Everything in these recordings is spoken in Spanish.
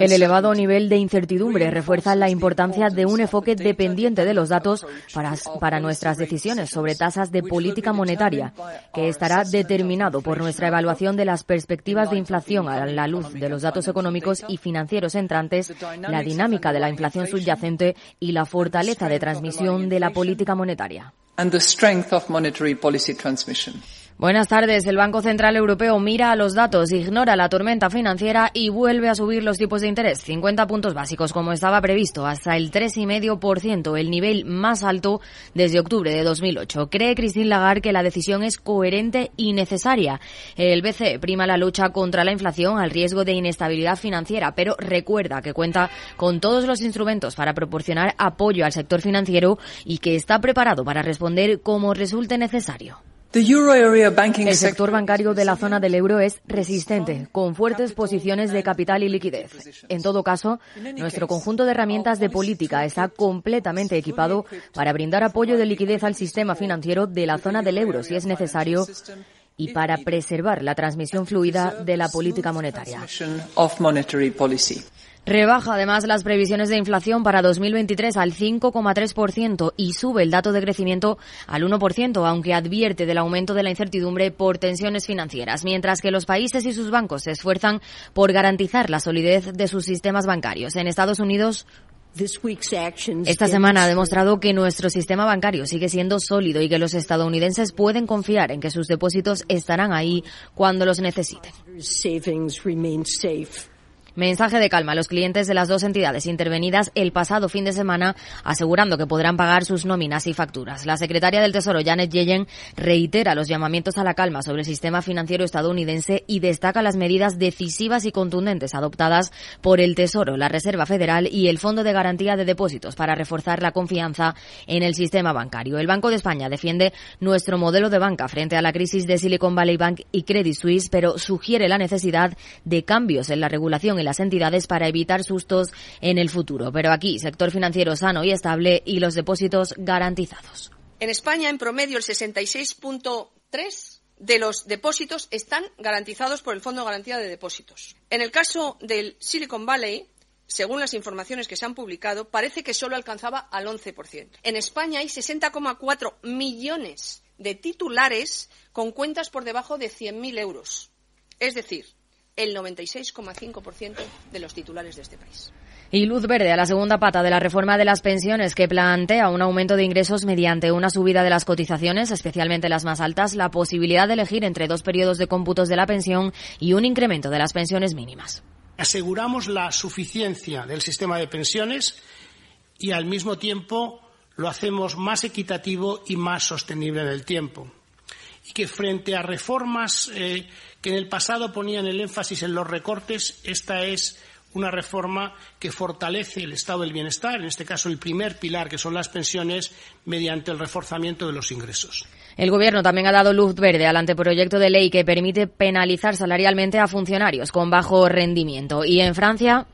El elevado nivel de incertidumbre refuerza la importancia de un enfoque dependiente de los datos para, para, nuestras decisiones sobre tasas de política monetaria, que estará determinado por nuestra evaluación de las perspectivas de inflación a la luz de los datos económicos y financieros entrantes, la dinámica de la inflación subyacente y la fortaleza de transmisión de la política monetaria. Buenas tardes. El Banco Central Europeo mira a los datos, ignora la tormenta financiera y vuelve a subir los tipos de interés. 50 puntos básicos, como estaba previsto, hasta el 3,5%, el nivel más alto desde octubre de 2008. Cree Christine Lagarde que la decisión es coherente y necesaria. El BCE prima la lucha contra la inflación al riesgo de inestabilidad financiera, pero recuerda que cuenta con todos los instrumentos para proporcionar apoyo al sector financiero y que está preparado para responder como resulte necesario. El sector bancario de la zona del euro es resistente, con fuertes posiciones de capital y liquidez. En todo caso, nuestro conjunto de herramientas de política está completamente equipado para brindar apoyo de liquidez al sistema financiero de la zona del euro si es necesario y para preservar la transmisión fluida de la política monetaria. Rebaja además las previsiones de inflación para 2023 al 5,3% y sube el dato de crecimiento al 1%, aunque advierte del aumento de la incertidumbre por tensiones financieras, mientras que los países y sus bancos se esfuerzan por garantizar la solidez de sus sistemas bancarios. En Estados Unidos, esta semana ha demostrado que nuestro sistema bancario sigue siendo sólido y que los estadounidenses pueden confiar en que sus depósitos estarán ahí cuando los necesiten. Mensaje de calma a los clientes de las dos entidades intervenidas el pasado fin de semana, asegurando que podrán pagar sus nóminas y facturas. La secretaria del Tesoro, Janet Yellen, reitera los llamamientos a la calma sobre el sistema financiero estadounidense y destaca las medidas decisivas y contundentes adoptadas por el Tesoro, la Reserva Federal y el Fondo de Garantía de Depósitos para reforzar la confianza en el sistema bancario. El Banco de España defiende nuestro modelo de banca frente a la crisis de Silicon Valley Bank y Credit Suisse, pero sugiere la necesidad de cambios en la regulación y las entidades para evitar sustos en el futuro. Pero aquí, sector financiero sano y estable y los depósitos garantizados. En España, en promedio, el 66.3 de los depósitos están garantizados por el Fondo de Garantía de Depósitos. En el caso del Silicon Valley, según las informaciones que se han publicado, parece que solo alcanzaba al 11%. En España hay 60,4 millones de titulares con cuentas por debajo de 100.000 euros. Es decir, el 96,5% de los titulares de este país. Y luz verde a la segunda pata de la reforma de las pensiones que plantea un aumento de ingresos mediante una subida de las cotizaciones, especialmente las más altas, la posibilidad de elegir entre dos periodos de cómputos de la pensión y un incremento de las pensiones mínimas. Aseguramos la suficiencia del sistema de pensiones y al mismo tiempo lo hacemos más equitativo y más sostenible en el tiempo. Y que frente a reformas eh, que en el pasado ponían el énfasis en los recortes, esta es una reforma que fortalece el estado del bienestar, en este caso el primer pilar, que son las pensiones, mediante el reforzamiento de los ingresos. El Gobierno también ha dado luz verde al anteproyecto de ley que permite penalizar salarialmente a funcionarios con bajo rendimiento. Y en Francia.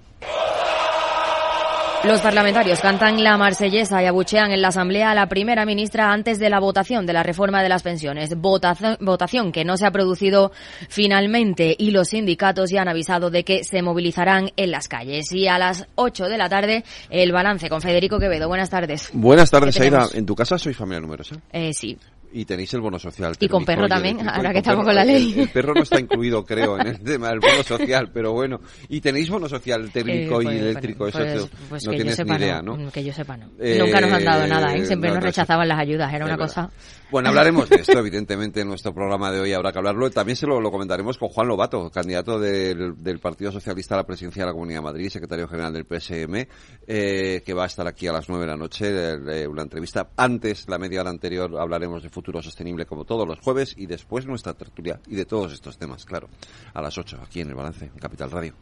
Los parlamentarios cantan la marsellesa y abuchean en la Asamblea a la primera ministra antes de la votación de la reforma de las pensiones. Votación, que no se ha producido finalmente y los sindicatos ya han avisado de que se movilizarán en las calles. Y a las 8 de la tarde, el balance con Federico Quevedo. Buenas tardes. Buenas tardes, Aida. ¿En tu casa soy familia numerosa? Eh, sí. Y tenéis el bono social. Y con perro también, ahora que estamos con la ley. El, perro no está incluido, creo, en el tema del bono social, pero bueno. ¿Y tenéis bono social térmico y eléctrico? Eso no tienes ni idea, ¿no? Que yo sepa, no. Nunca nos han dado nada, ¿eh? Siempre nos rechazaban las ayudas, era una cosa... Bueno, hablaremos de esto, evidentemente, en nuestro programa de hoy habrá que hablarlo. También se lo, comentaremos con Juan Lobato, candidato del, Partido Socialista a la presidencia de la Comunidad de Madrid, secretario general del PSM, eh, que va a estar aquí a las nueve de la noche, de, una entrevista. Antes, la media hora anterior, hablaremos de futuro sostenible como todos los jueves y después nuestra tertulia y de todos estos temas, claro, a las ocho, aquí en el Balance, en Capital Radio.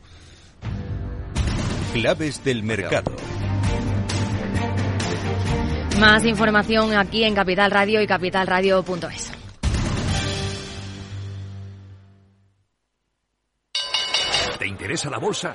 Claves del mercado. Más información aquí en Capital Radio y capitalradio.es. ¿Te interesa la bolsa?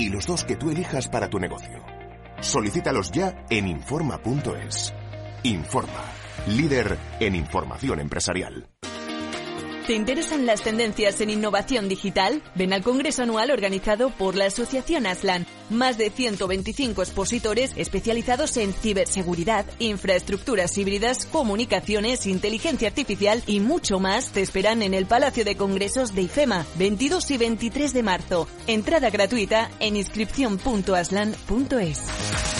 y los dos que tú elijas para tu negocio. Solicítalos ya en Informa.es. Informa, líder en información empresarial. ¿Te interesan las tendencias en innovación digital? Ven al Congreso Anual organizado por la Asociación Aslan. Más de 125 expositores especializados en ciberseguridad, infraestructuras híbridas, comunicaciones, inteligencia artificial y mucho más te esperan en el Palacio de Congresos de IFEMA, 22 y 23 de marzo. Entrada gratuita en inscripción.aslan.es.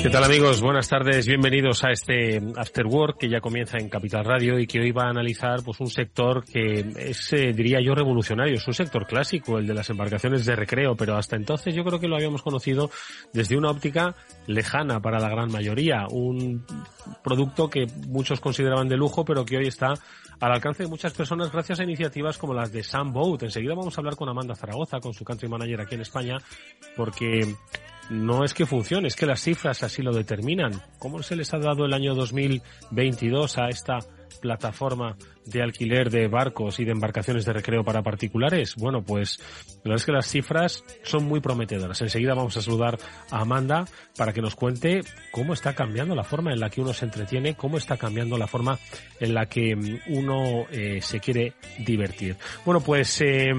¿Qué tal amigos? Buenas tardes, bienvenidos a este After Work que ya comienza en Capital Radio y que hoy va a analizar pues un sector que es, eh, diría yo, revolucionario. Es un sector clásico, el de las embarcaciones de recreo, pero hasta entonces yo creo que lo habíamos conocido desde una óptica lejana para la gran mayoría. Un producto que muchos consideraban de lujo, pero que hoy está al alcance de muchas personas gracias a iniciativas como las de Sam Boat. Enseguida vamos a hablar con Amanda Zaragoza, con su country manager aquí en España, porque no es que funcione, es que las cifras así lo determinan. ¿Cómo se les ha dado el año 2022 a esta plataforma de alquiler de barcos y de embarcaciones de recreo para particulares? Bueno, pues la verdad es que las cifras son muy prometedoras. Enseguida vamos a saludar a Amanda para que nos cuente cómo está cambiando la forma en la que uno se entretiene, cómo está cambiando la forma en la que mm, uno eh, se quiere divertir. Bueno, pues eh,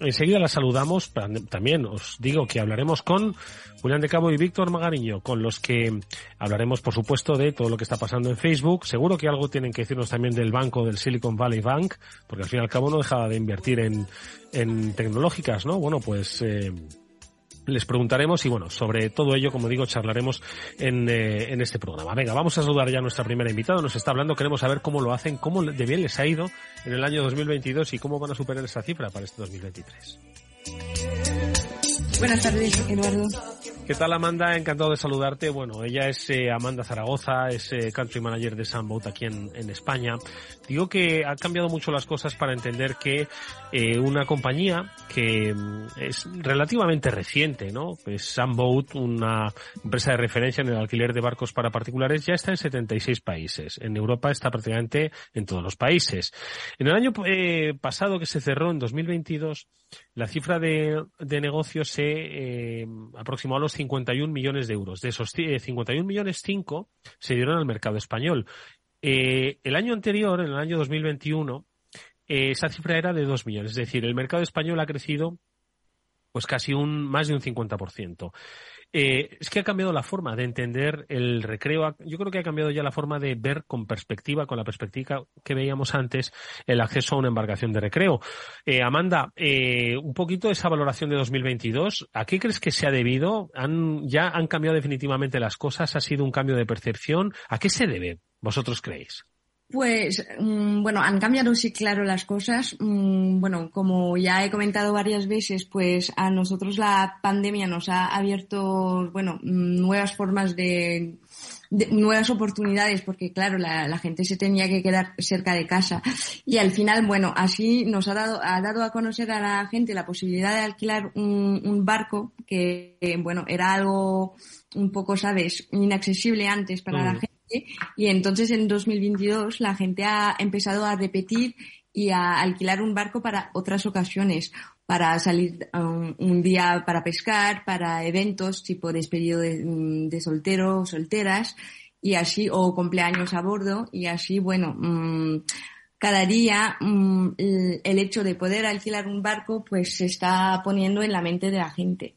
enseguida la saludamos. También os digo que hablaremos con Julián de Cabo y Víctor Magariño, con los que hablaremos, por supuesto, de todo lo que está pasando en Facebook. Seguro que algo tienen que decirnos también del banco del Silicon Valley Bank, porque al fin y al cabo no dejaba de invertir en, en tecnológicas, ¿no? Bueno, pues eh, les preguntaremos y bueno, sobre todo ello, como digo, charlaremos en, eh, en este programa. Venga, vamos a saludar ya a nuestra primera invitada. Nos está hablando, queremos saber cómo lo hacen, cómo de bien les ha ido en el año 2022 y cómo van a superar esa cifra para este 2023. Buenas tardes, Eduardo. ¿Qué tal, Amanda? Encantado de saludarte. Bueno, ella es eh, Amanda Zaragoza, es eh, country manager de Sunboat aquí en, en, España. Digo que ha cambiado mucho las cosas para entender que eh, una compañía que mm, es relativamente reciente, ¿no? Sunboat, una empresa de referencia en el alquiler de barcos para particulares, ya está en 76 países. En Europa está prácticamente en todos los países. En el año eh, pasado que se cerró, en 2022, la cifra de, de negocios se eh, aproximó a los 51 millones de euros. De esos 51 millones, 5 se dieron al mercado español. El año anterior, en el año 2021, eh, esa cifra era de 2 millones. Es decir, el mercado español ha crecido pues casi un más de un 50%. Eh, es que ha cambiado la forma de entender el recreo. Yo creo que ha cambiado ya la forma de ver con perspectiva, con la perspectiva que veíamos antes, el acceso a una embarcación de recreo. Eh, Amanda, eh, un poquito esa valoración de 2022, ¿a qué crees que se ha debido? ¿Han, ¿Ya han cambiado definitivamente las cosas? ¿Ha sido un cambio de percepción? ¿A qué se debe? ¿Vosotros creéis? Pues mm, bueno, han cambiado sí claro las cosas. Mm, bueno, como ya he comentado varias veces, pues a nosotros la pandemia nos ha abierto, bueno, mm, nuevas formas de, nuevas oportunidades, porque claro, la, gente se tenía que quedar cerca de casa. Y al final, bueno, así nos ha dado, ha dado a conocer a la gente la posibilidad de alquilar un, un barco que, bueno, era algo un poco, sabes, inaccesible antes para la gente y entonces en 2022 la gente ha empezado a repetir y a alquilar un barco para otras ocasiones, para salir um, un día para pescar, para eventos tipo despedido de, mm, de solteros, solteras y así, o cumpleaños a bordo y así, bueno, mm, cada día mm, el hecho de poder alquilar un barco pues se está poniendo en la mente de la gente.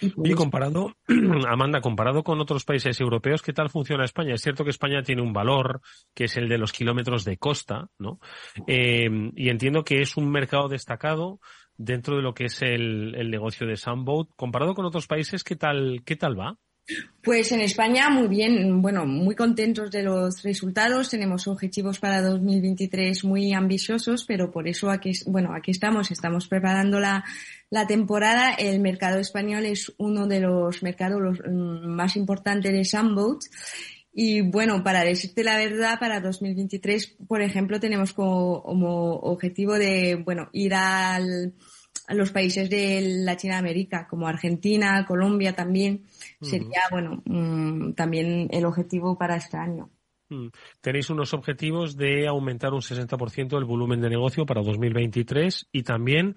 Y pues comparado, Amanda, comparado con otros países europeos, ¿qué tal funciona España? Es cierto que España tiene un valor que es el de los kilómetros de costa, ¿no? Eh, y entiendo que es un mercado destacado dentro de lo que es el, el negocio de Sunboat. Comparado con otros países, ¿qué tal, qué tal va? Pues en España muy bien, bueno, muy contentos de los resultados. Tenemos objetivos para 2023 muy ambiciosos, pero por eso aquí, bueno, aquí estamos, estamos preparando la, la temporada. El mercado español es uno de los mercados mm, más importantes de Sunboat. Y bueno, para decirte la verdad, para 2023, por ejemplo, tenemos como, objetivo de, bueno, ir al, a los países de Latinoamérica, como Argentina, Colombia también, sería, bueno, mm, también el objetivo para este año. Mm. Tenéis unos objetivos de aumentar un 60% el volumen de negocio para 2023 y también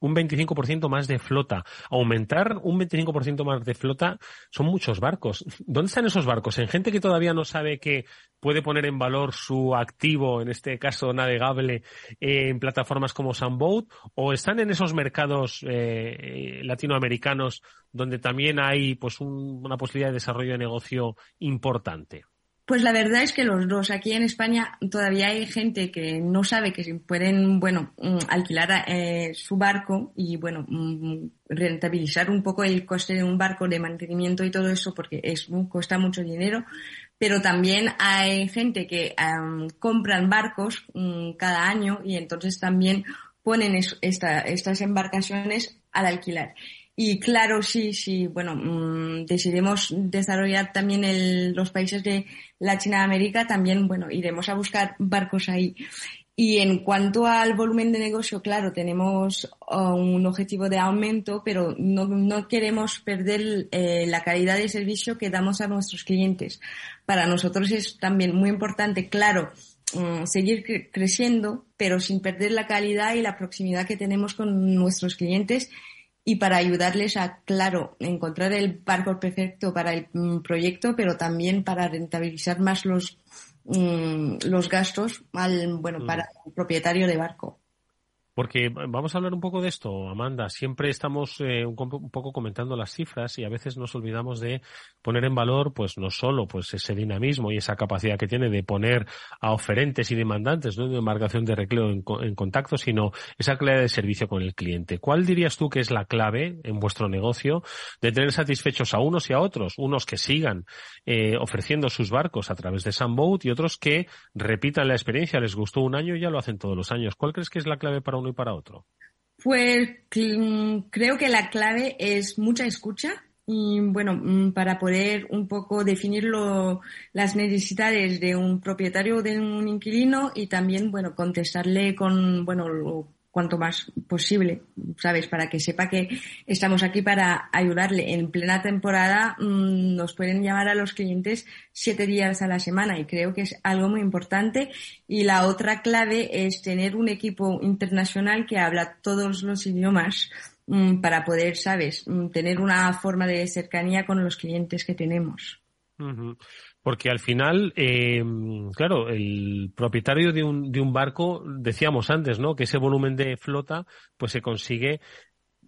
un 25% más de flota. Aumentar un 25% más de flota son muchos barcos. ¿Dónde están esos barcos? ¿En gente que todavía no sabe que puede poner en valor su activo, en este caso navegable, en plataformas como Sunboat? ¿O están en esos mercados eh, latinoamericanos donde también hay pues una posibilidad de desarrollo de negocio importante? Pues la verdad es que los dos. Aquí en España todavía hay gente que no sabe que pueden, bueno, mm, alquilar eh, su barco y, bueno, mm, rentabilizar un poco el coste de un barco de mantenimiento y todo eso porque es, cuesta mucho dinero. Pero también hay gente que compran barcos mm, cada año y entonces también ponen estas embarcaciones al alquilar. Y claro, sí, sí, bueno, mmm, decidimos desarrollar también el, los países de Latinoamérica, también, bueno, iremos a buscar barcos ahí. Y en cuanto al volumen de negocio, claro, tenemos uh, un objetivo de aumento, pero no, no queremos perder eh, la calidad de servicio que damos a nuestros clientes. Para nosotros es también muy importante, claro, mm, seguir creciendo, pero sin perder la calidad y la proximidad que tenemos con nuestros clientes y para ayudarles a, claro, encontrar el barco perfecto para el mm, proyecto, pero también para rentabilizar más los, mm, los gastos al, bueno, para el propietario de barco. Porque vamos a hablar un poco de esto, Amanda. Siempre estamos eh, un, poco comentando las cifras y a veces nos olvidamos de poner en valor, pues no solo pues ese dinamismo y esa capacidad que tiene de poner a oferentes y demandantes, de embarcación de recreo en, contacto, sino esa clave de servicio con el cliente. ¿Cuál dirías tú que es la clave en vuestro negocio de tener satisfechos a unos y a otros? Unos que sigan eh, ofreciendo sus barcos a través de Sunboat y otros que repitan la experiencia. Les gustó un año y ya lo hacen todos los años. ¿Cuál crees que es la clave para un para otro? Pues creo que la clave es mucha escucha y bueno, mm, para poder un poco definir las necesidades de un propietario o de un inquilino y también, bueno, contestarle con, bueno, cuanto más posible, ¿sabes? Para que sepa que estamos aquí para ayudarle. En plena temporada mm, nos pueden llamar a los clientes siete días a la semana y creo que es algo muy importante. Y la otra clave es tener un equipo internacional que habla todos los idiomas mm, para poder, ¿sabes? Mm, tener una forma de cercanía con los clientes que tenemos. Porque al final, eh, claro, el propietario de un, de un barco, decíamos antes, ¿no? Que ese volumen de flota, pues se consigue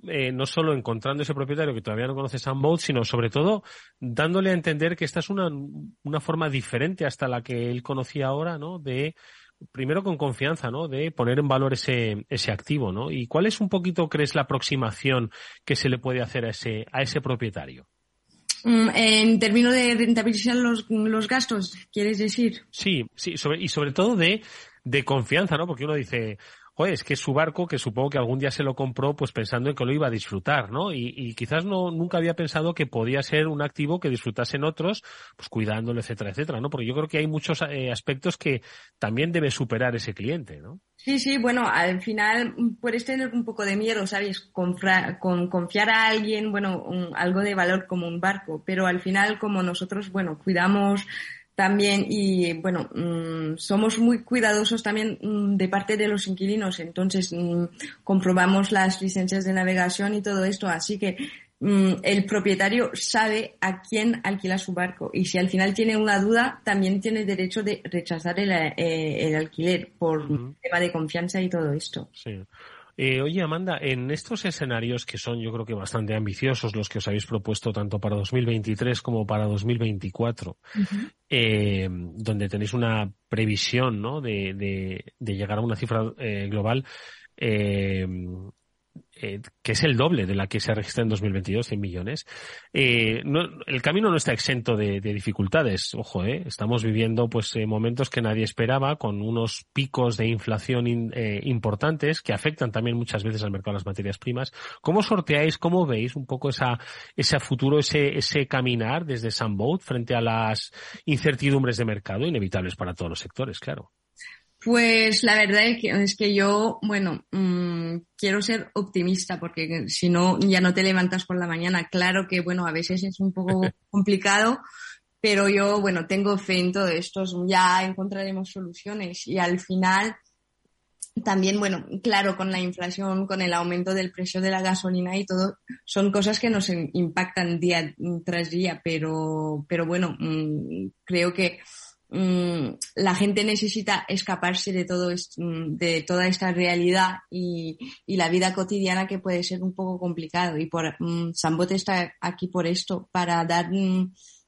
eh, no solo encontrando ese propietario que todavía no conoce Sunboat, sino sobre todo dándole a entender que esta es una, una forma diferente hasta la que él conocía ahora, ¿no? De, primero con confianza, ¿no? De poner en valor ese, ese activo, ¿no? ¿Y cuál es un poquito, crees, la aproximación que se le puede hacer a ese, a ese propietario? Mm, en términos de rentabilizar los, los gastos, ¿quieres decir? Sí, sí, sobre, y sobre todo de, de confianza, ¿no? Porque uno dice, es que su barco, que supongo que algún día se lo compró, pues pensando en que lo iba a disfrutar, ¿no? Y, quizás no, nunca había pensado que podía ser un activo que disfrutasen otros, pues cuidándolo, etcétera, etcétera, ¿no? Porque yo creo que hay muchos eh, aspectos que también debe superar ese cliente, ¿no? Sí, sí, bueno, al final puedes tener un poco de miedo, ¿sabes? con, confiar a alguien, bueno, algo de valor como un barco, pero al final como nosotros, bueno, cuidamos también y bueno mm, somos muy cuidadosos también mm, de parte de los inquilinos entonces mm, comprobamos las licencias de navegación y todo esto así que el propietario sabe a quién alquila su barco y si al final tiene una duda también tiene derecho de rechazar el, eh, alquiler por tema de confianza y todo esto. Sí. Eh, oye, Amanda, en estos escenarios que son yo creo que bastante ambiciosos los que os habéis propuesto tanto para 2023 como para 2024, eh, donde tenéis una previsión ¿no? de, de, llegar a una cifra eh, global, eh, eh, que es el doble de la que se registra en 2022, 100 millones. Eh, el camino no está exento de, dificultades. Ojo, eh, estamos viviendo pues eh, momentos que nadie esperaba, con unos picos de inflación importantes que afectan también muchas veces al mercado de las materias primas. ¿Cómo sorteáis, cómo veis un poco esa, ese futuro, ese, ese caminar desde Sunboat frente a las incertidumbres de mercado inevitables para todos los sectores, claro? Pues la verdad es que, yo, bueno, mm, quiero ser optimista porque si no, ya no te levantas por la mañana. Claro que, bueno, a veces es un poco complicado, pero yo, bueno, tengo fe en todo esto. Ya encontraremos soluciones y al final, también, bueno, claro, con la inflación, con el aumento del precio de la gasolina y todo, son cosas que nos impactan día tras día, pero, pero bueno, mm, creo que Mm, la gente necesita escaparse de todo mm, de toda esta realidad y, la vida cotidiana que puede ser un poco complicado. Y por mm, Sambote está aquí por esto para dar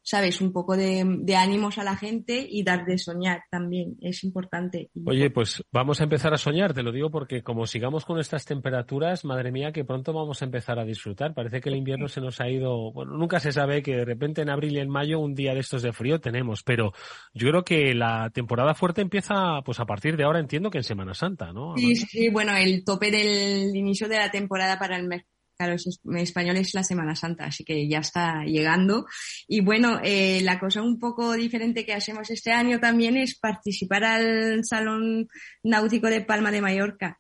sabes, un poco de, ánimos a la gente y dar de soñar también, es importante. Oye, pues vamos a empezar a soñar, te lo digo porque como sigamos con estas temperaturas, madre mía, que pronto vamos a empezar a disfrutar. Parece que el invierno se nos ha ido, bueno, nunca se sabe que de repente en abril y en mayo un día de estos de frío tenemos, pero yo creo que la temporada fuerte empieza pues a partir de ahora, entiendo que en Semana Santa, ¿no? Sí, sí, bueno, el tope del inicio de la temporada para el mes claro, español es la Semana Santa, así que ya está llegando. Y bueno, eh, la cosa un poco diferente que hacemos este año también es participar al Salón Náutico de Palma de Mallorca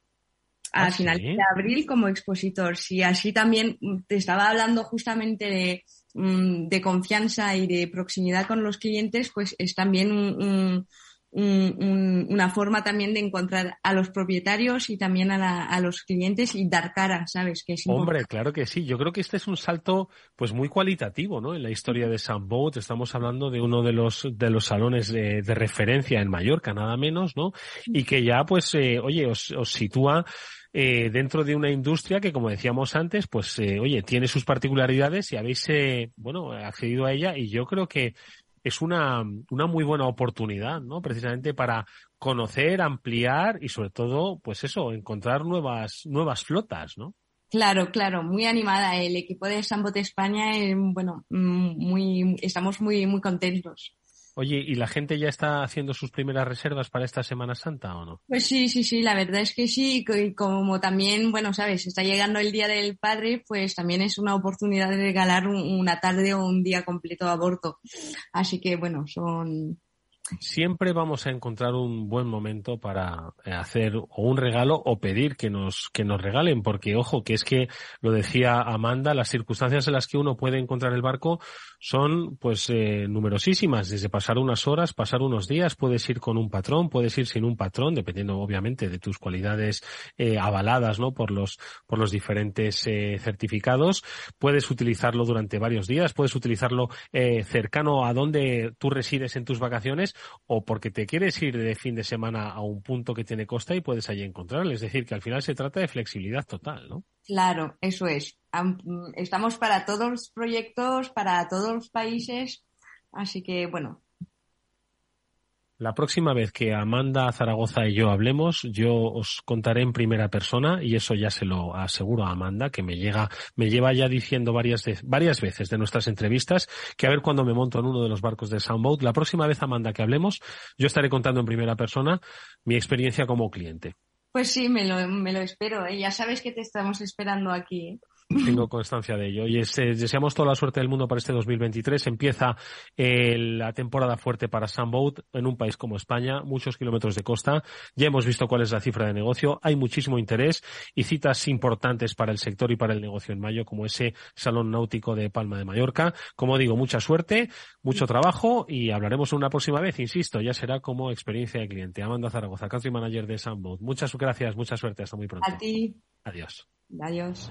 a ah, finales de abril como expositor. Si así también te estaba hablando justamente de, mm, de confianza y de proximidad con los clientes, pues es también un una forma también de encontrar a los propietarios y también a, los clientes y dar cara, ¿sabes? Que Hombre, claro que sí. Yo creo que este es un salto pues muy cualitativo, ¿no? En la historia de Sunboat estamos hablando de uno de los de los salones de, referencia en Mallorca, nada menos, ¿no? Y que ya pues, eh, oye, os, os sitúa eh, dentro de una industria que, como decíamos antes, pues, eh, oye, tiene sus particularidades y habéis, eh, bueno, accedido a ella y yo creo que es una, una muy buena oportunidad, ¿no? Precisamente para conocer, ampliar y sobre todo, pues eso, encontrar nuevas, nuevas flotas, ¿no? Claro, claro, muy animada. El equipo de Sambote España, eh, bueno, mm, muy, estamos muy, muy contentos. Oye, ¿y la gente ya está haciendo sus primeras reservas para esta Semana Santa o no? Pues sí, sí, sí, la verdad es que sí. Y como también, bueno, sabes, está llegando el Día del Padre, pues también es una oportunidad de regalar una tarde o un día completo a aborto. Así que, bueno, son, siempre vamos a encontrar un buen momento para eh, hacer o un regalo o pedir que nos, que nos regalen, porque ojo, que es que lo decía Amanda, las circunstancias en las que uno puede encontrar el barco son pues eh, numerosísimas, desde pasar unas horas, pasar unos días, puedes ir con un patrón, puedes ir sin un patrón, dependiendo obviamente de tus cualidades eh, avaladas, ¿no? Por los, por los diferentes eh, certificados, puedes utilizarlo durante varios días, puedes utilizarlo eh, cercano a donde tú resides en tus vacaciones o porque te quieres ir de fin de semana a un punto que tiene costa y puedes allí encontrarlo. Es decir, que al final se trata de flexibilidad total, ¿no? Claro, eso es. Estamos para todos los proyectos, para todos los países, así que bueno. La próxima vez que Amanda Zaragoza y yo hablemos, yo os contaré en primera persona y eso ya se lo aseguro a Amanda, que me llega, me lleva ya diciendo varias, varias veces de nuestras entrevistas que a ver cuando me monto en uno de los barcos de Soundboat. La próxima vez, Amanda, que hablemos, yo estaré contando en primera persona mi experiencia como cliente. Pues sí, me lo, espero. ¿eh? Ya sabes que te estamos esperando aquí. ¿eh? Tengo constancia de ello. Y deseamos toda la suerte del mundo para este 2023. Empieza eh, la temporada fuerte para Sunboat en un país como España, muchos kilómetros de costa. Ya hemos visto cuál es la cifra de negocio. Hay muchísimo interés y citas importantes para el sector y para el negocio en mayo, como ese Salón Náutico de Palma de Mallorca. Como digo, mucha suerte, mucho trabajo y hablaremos una próxima vez. Insisto, ya será como experiencia de cliente. Amanda Zaragoza, country manager de Sunboat. Muchas gracias, mucha suerte. Hasta muy pronto. A ti. Adiós. Adiós.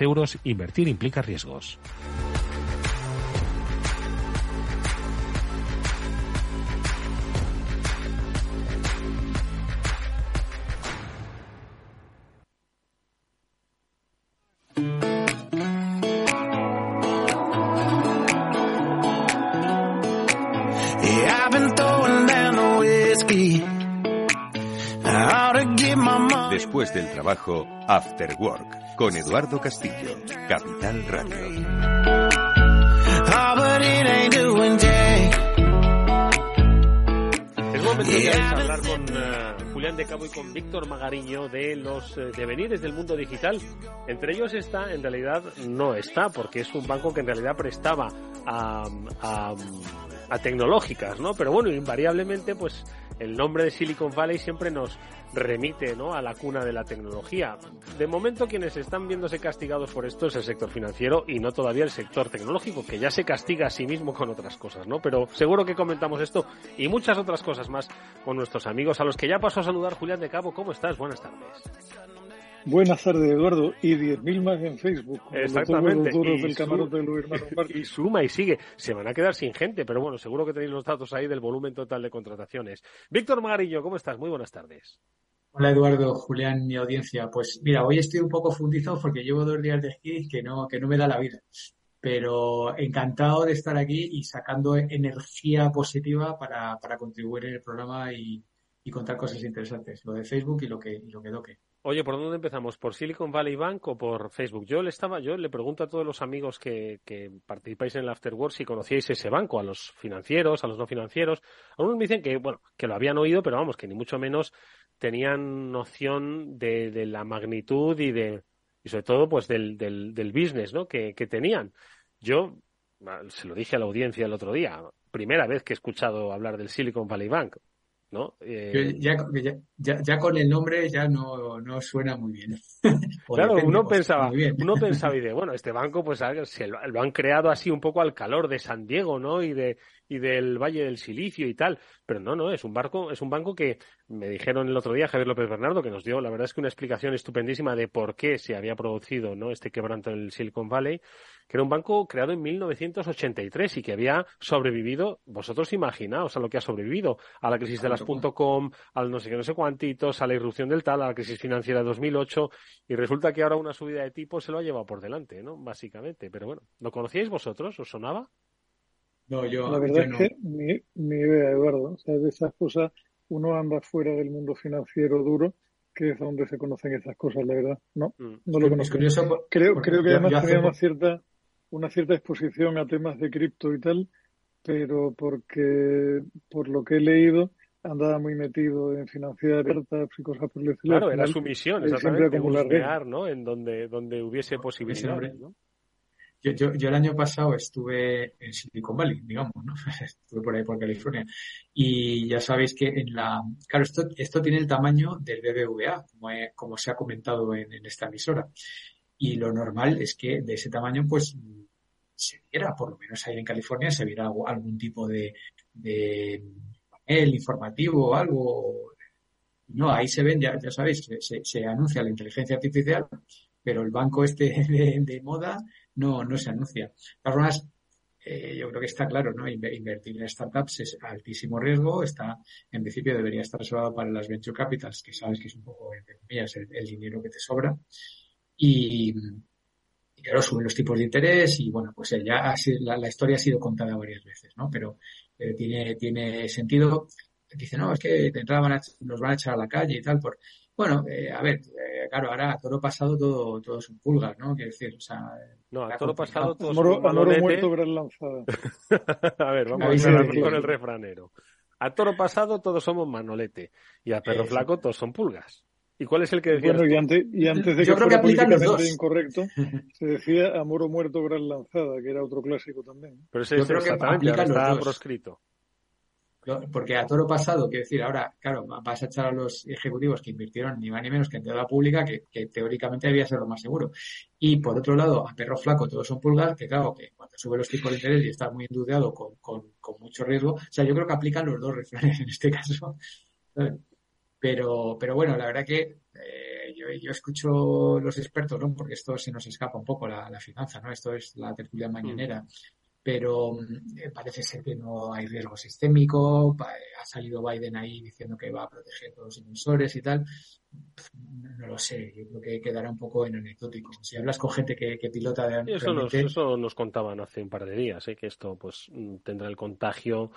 euros. Invertir implica riesgos. After Work, con Eduardo Castillo, Capital Radio. Es momento de hablar con uh, Julián de Cabo y con Víctor Magariño de los uh, devenires del mundo digital. Entre ellos está, en realidad no está, porque es un banco que en realidad prestaba a, a, a tecnológicas, ¿no? Pero bueno, invariablemente, pues el nombre de Silicon Valley siempre nos remite ¿no? a la cuna de la tecnología. De momento quienes están viéndose castigados por esto es el sector financiero y no todavía el sector tecnológico, que ya se castiga a sí mismo con otras cosas, ¿no? Pero seguro que comentamos esto y muchas otras cosas más con nuestros amigos, a los que ya paso a saludar. Julián de Cabo, ¿cómo estás? Buenas tardes. Buenas tardes, Eduardo. Y 10.000 más en Facebook. Exactamente. Los y, del de Luis y suma y sigue. Se van a quedar sin gente, pero bueno, seguro que tenéis los datos ahí del volumen total de contrataciones. Víctor Magarillo, ¿cómo estás? Muy buenas tardes. Hola Eduardo, Julián, mi audiencia. Pues mira, hoy estoy un poco fundizado porque llevo dos días de esquí que no, que no me da la vida. Pero encantado de estar aquí y sacando energía positiva para, para contribuir en el programa y, y contar cosas interesantes. Lo de Facebook y lo que, y lo que doque. Oye, ¿por dónde empezamos? ¿Por Silicon Valley Bank o por Facebook? Yo le estaba, yo le pregunto a todos los amigos que, participáis en el Afterworld si conocíais ese banco, a los financieros, a los no financieros. Algunos me dicen que, bueno, que lo habían oído, pero vamos, que ni mucho menos tenían noción de, de la magnitud y de, y sobre todo, pues del, del, del business, ¿no? Que, que tenían. Yo, se lo dije a la audiencia el otro día, primera vez que he escuchado hablar del Silicon Valley Bank. ¿No? Eh... Ya, ya, ya, con el nombre ya no, no suena muy bien. claro, uno pensaba, uno pensaba y de, bueno, este banco pues lo, han creado así un poco al calor de San Diego, ¿no? Y de y del Valle del Silicio y tal, pero no, no, es un barco, es un banco que me dijeron el otro día Javier López Bernardo que nos dio, la verdad es que una explicación estupendísima de por qué se había producido, ¿no? Este quebranto en el Silicon Valley que era un banco creado en 1983 y que había sobrevivido, vosotros imaginaos a lo que ha sobrevivido, a la crisis de las .com, al no sé qué, no sé cuántitos, a la irrupción del tal, a la crisis financiera de 2008 y resulta que ahora una subida de tipo se lo ha llevado por delante, ¿no? Básicamente, pero bueno, ¿lo conocíais vosotros? ¿Os sonaba? No, yo La verdad yo no. es que ni, ni idea, Eduardo. O sea, de esas cosas uno anda fuera del mundo financiero duro que es donde se conocen esas cosas, la verdad. No, Mm. no lo conozco. curioso por- Creo, creo que yo- además hace tenía una cierta, una cierta exposición a temas de cripto y tal, pero porque por lo que he leído andaba muy metido en financiar startups y cosas por el estilo. Claro, era su misión, exactamente, acumular buscar, ¿no? En donde, donde hubiese posibilidades. Yo, yo, yo el año pasado estuve en Silicon Valley, digamos, ¿no? Estuve por ahí por California. Y ya sabéis que en la, claro, esto, esto tiene el tamaño del BBVA, como, he- como se ha comentado en, en esta emisora. Y lo normal es que de ese tamaño, pues, se viera, por lo menos ahí en California, se viera algo- algún tipo de, de panel informativo o algo. No, ahí se ven, ya, ya sabéis, se, se, se anuncia la inteligencia artificial, pero el banco este de, de moda no, no se anuncia. Formas, eh, yo creo que está claro, ¿no? Invertir en startups es altísimo riesgo, está, en principio debería estar reservado para las venture capitals, que sabes que es un poco, entre el, dinero que te sobra. Y, y, claro, suben los tipos de interés y bueno, pues ya la, la, historia ha sido contada varias veces, ¿no? Pero eh, tiene, tiene sentido. Dice, no, es que de entrada van a, nos van a echar a la calle y tal, por, bueno, eh, a ver, eh, claro, ahora a toro pasado todo, todo son pulgas, ¿no? Quiero decir, o sea... No, a toro pasado todo son manolete. muerto, gran lanzada. a ver, vamos a ver con el refranero. A toro pasado todos somos manolete y a perro flaco todos son pulgas. ¿Y cuál es el que decía? Bueno, y antes, y antes de Yo que fuera políticamente incorrecto, se decía amor o muerto gran lanzada, que era otro clásico también. Pero ese Yo creo que aplica está proscrito. Porque a toro pasado, quiero decir, ahora, claro, vas a echar a los ejecutivos que invirtieron ni más ni menos que en deuda pública, que, teóricamente debía ser lo más seguro. Y por otro lado, a perro flaco todos son pulgas, que claro, que cuando sube los tipos de interés y estás muy endeudado con, con, mucho riesgo, o sea, yo creo que aplican los dos refranes en este caso. Pero, pero bueno, la verdad que eh, yo, yo, escucho los expertos, ¿no? Porque esto se nos escapa un poco la, la finanza, ¿no? Esto es la tertulia mañanera. Mm pero eh, parece ser que no hay riesgo sistémico. Ha salido Biden ahí diciendo que va a proteger a todos los inversores y tal. No lo sé, yo creo que quedará un poco en anecdótico. Si hablas con gente que, pilota de eso, nos, eso nos contaban hace un par de días, ¿eh? que esto pues tendrá el contagio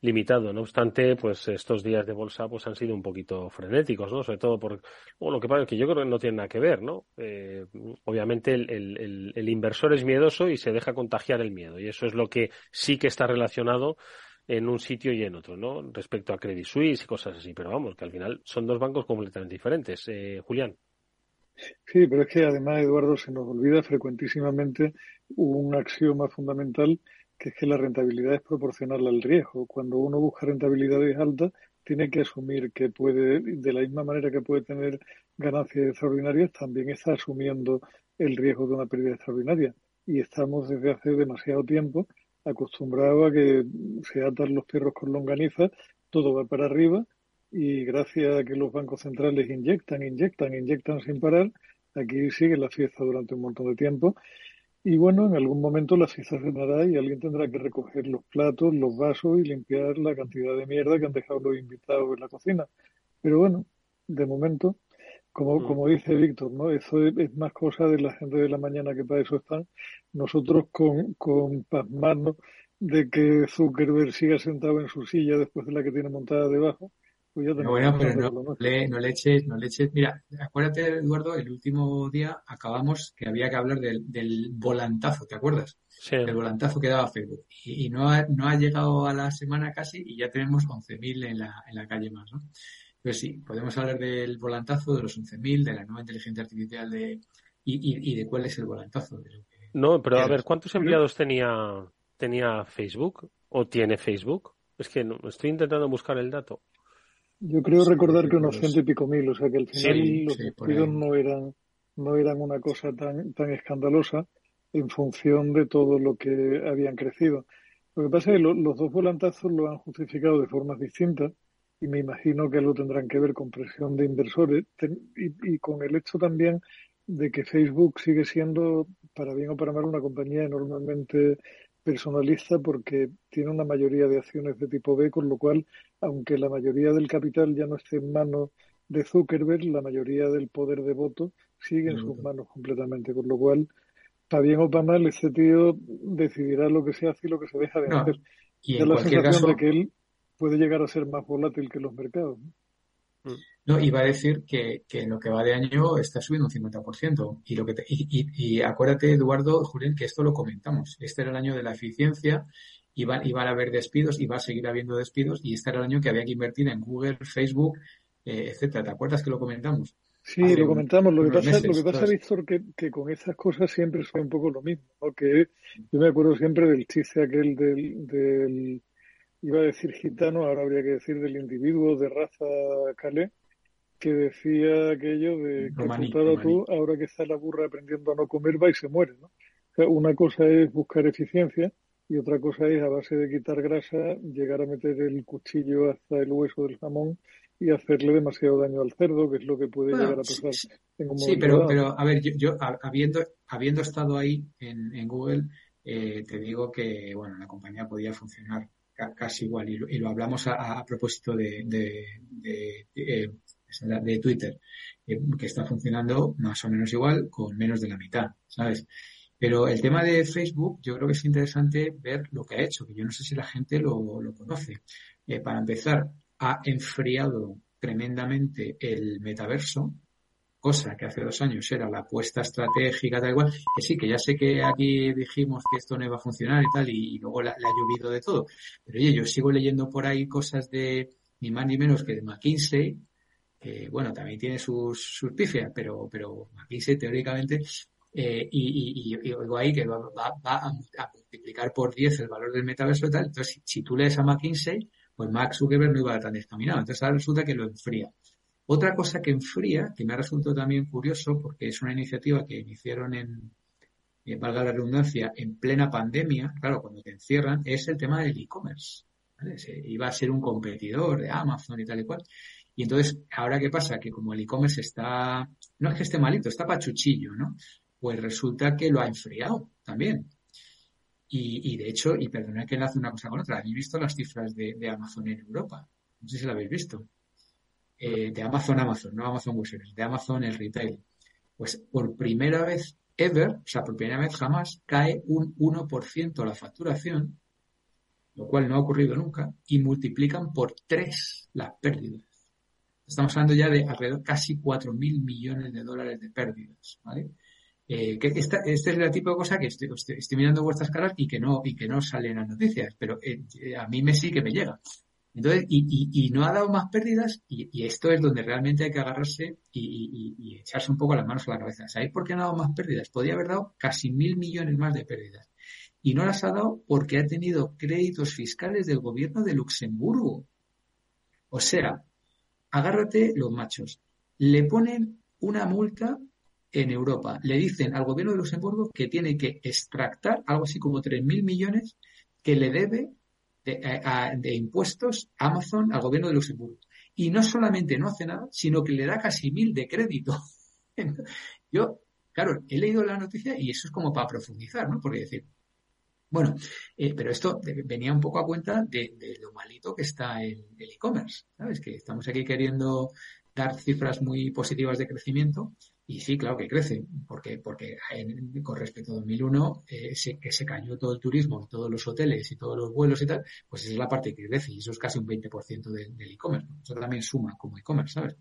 limitado. No obstante, pues estos días de bolsa pues han sido un poquito frenéticos, ¿no? Sobre todo por bueno, lo que pasa es que yo creo que no tiene nada que ver, ¿no? Eh, obviamente el, inversor es miedoso y se deja contagiar el miedo y eso es lo que sí que está relacionado en un sitio y en otro, ¿no? Respecto a Credit Suisse y cosas así, pero vamos, que al final son dos bancos completamente diferentes. Eh, Julián. Sí, pero es que además, Eduardo, se nos olvida frecuentísimamente un axioma fundamental que es que la rentabilidad es proporcional al riesgo. Cuando uno busca rentabilidades altas, tiene que asumir que puede, de la misma manera que puede tener ganancias extraordinarias, también está asumiendo el riesgo de una pérdida extraordinaria. Y estamos desde hace demasiado tiempo acostumbrados a que se atan los perros con longaniza, todo va para arriba y gracias a que los bancos centrales inyectan, inyectan, inyectan sin parar, aquí sigue la fiesta durante un montón de tiempo y bueno, en algún momento la fiesta cenará y alguien tendrá que recoger los platos, los vasos y limpiar la cantidad de mierda que han dejado los invitados en la cocina. Pero bueno, de momento, como, mm. como dice Víctor, ¿no? Eso es, más cosa de la gente de la mañana que para eso están. Nosotros con, con pasmarnos de que Zuckerberg siga sentado en su silla después de la que tiene montada debajo, pues bueno, pero no, le, no, le eches, no le eches. Mira, acuérdate, Eduardo, el último día acabamos que había que hablar del, del volantazo, ¿te acuerdas? Sí. El volantazo que daba Facebook. Y, no, ha, no ha llegado a la semana casi y ya tenemos 11.000 en la, en la calle más, ¿no? Pues sí, podemos hablar del volantazo, de los 11.000, de la nueva inteligencia artificial de, y, y, de cuál es el volantazo. no, pero a ver, ¿cuántos empleados tenía, tenía Facebook o tiene Facebook? Es que no, estoy intentando buscar el dato. Yo creo recordar que unos ciento y pico mil, o sea que al final los despidos no eran, no eran una cosa tan, tan escandalosa en función de todo lo que habían crecido. Lo que pasa es que los dos volantazos lo han justificado de formas distintas y me imagino que algo tendrán que ver con presión de inversores y, y, con el hecho también de que Facebook sigue siendo, para bien o para mal, una compañía enormemente personalista porque tiene una mayoría de acciones de tipo B, con lo cual, aunque la mayoría del capital ya no esté en manos de Zuckerberg, la mayoría del poder de voto sigue en sus manos completamente, con lo cual, para bien o para mal, este tío decidirá lo que se hace y lo que se deja de hacer. Y la sensación de que él puede llegar a ser más volátil que los mercados. Mm. No, iba a decir que, que en lo que va de año está subiendo un 50%. Y, lo que y, acuérdate, Eduardo, Julián, que esto lo comentamos. Este era el año de la eficiencia, iban, iban a haber despidos, iba a seguir habiendo despidos, y este era el año que había que invertir en Google, Facebook, eh, etcétera. ¿Te acuerdas que lo comentamos? Sí, lo comentamos. Lo que pasa, lo que pasa Víctor, que, que con esas cosas siempre es un poco lo mismo. Que yo me acuerdo siempre del chiste aquel del, del, iba a decir gitano, ahora habría que decir del individuo de raza calé, que decía aquello de que tú, ahora que está la burra aprendiendo a no comer, va y se muere, ¿no? O sea, una cosa es buscar eficiencia y otra cosa es, a base de quitar grasa, llegar a meter el cuchillo hasta el hueso del jamón y hacerle demasiado daño al cerdo, que es lo que puede llegar a pasar en un Sí, pero, pero a ver, yo, habiendo, habiendo estado ahí en, en Google, eh, te digo que, bueno, la compañía podía funcionar casi igual. Y lo, hablamos a, propósito de, de, de, de Twitter, que está funcionando más o menos igual con menos de la mitad, ¿sabes? Pero el tema de Facebook, yo creo que es interesante ver lo que ha hecho, que yo no sé si la gente lo, lo conoce. Eh, para empezar, ha enfriado tremendamente el metaverso, cosa que hace dos años era la apuesta estratégica, tal igual, que sí, que ya sé que aquí dijimos que esto no iba a funcionar y tal, y, luego le ha llovido de todo. Pero oye, yo sigo leyendo por ahí cosas de ni más ni menos que de McKinsey, que bueno, también tiene sus, sus pifias, pero, pero McKinsey teóricamente eh, y, y, oigo ahí que va, a, multiplicar por 10 el valor del metaverso y tal. Entonces, si, tú lees a McKinsey, pues Max Zuckerberg no iba tan descaminado. Entonces, ahora resulta que lo enfría. Otra cosa que enfría, que me ha resultado también curioso, porque es una iniciativa que iniciaron en, eh, valga la redundancia, en plena pandemia, claro, cuando te encierran, es el tema del e-commerce. iba a ser un competidor de Amazon y tal y cual. Y entonces, ¿ahora qué pasa? Que como el e-commerce está, no es que esté malito, está pachuchillo, ¿no? pues resulta que lo ha enfriado también. Y, de hecho, y perdonad que enlace una cosa con otra, ¿habéis visto las cifras de, Amazon en Europa? No sé si lo habéis visto. Eh, de Amazon, Amazon, no Amazon Web de Amazon el retail. Pues por primera vez ever, o sea, por primera vez jamás, cae un 1% la facturación, lo cual no ha ocurrido nunca, y multiplican por 3 las pérdidas. Estamos hablando ya de alrededor casi 4.000 millones de dólares de pérdidas, ¿vale? Eh, esta, es el tipo de cosa que estoy, mirando vuestras caras y que no, y que no salen las noticias, pero eh, a mí me sí que me llega. Entonces, y, y, no ha dado más pérdidas, y, esto es donde realmente hay que agarrarse y, echarse un poco las manos a la cabeza. ¿Sabéis por qué no ha dado más pérdidas? Podría haber dado casi mil millones más de pérdidas. Y no las ha dado porque ha tenido créditos fiscales del gobierno de Luxemburgo. O sea, agárrate los machos. Le ponen una multa en Europa. Le dicen al gobierno de Luxemburgo que tiene que extractar algo así como 3.000 millones que le debe de, impuestos Amazon al gobierno de Luxemburgo. Y no solamente no hace nada, sino que le da casi mil de crédito. Yo, claro, he leído la noticia y eso es como para profundizar, ¿no? Porque decir, bueno, eh, pero esto venía un poco a cuenta de, lo malito que está el e-commerce, ¿sabes? Que estamos aquí queriendo dar cifras muy positivas de crecimiento y sí, claro que crece, porque, porque con respecto a 2001, eh, se, que se cayó todo el turismo, todos los hoteles y todos los vuelos y tal, pues esa es la parte que crece y eso es casi un 20% del e-commerce. Eso también suma como e-commerce, ¿sabes?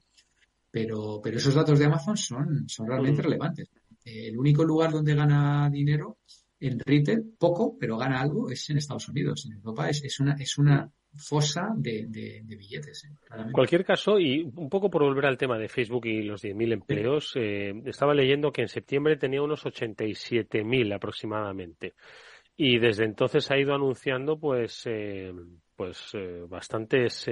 Pero, pero esos datos de Amazon son, son realmente relevantes. el único lugar donde gana dinero en retail, poco, pero gana algo, es en Estados Unidos. En Europa es, es una, es una fosa de, billetes. ¿eh? En cualquier caso, y un poco por volver al tema de Facebook y los 10.000 empleos, eh, estaba leyendo que en septiembre tenía unos 87.000 aproximadamente. Y desde entonces ha ido anunciando pues, eh, pues bastantes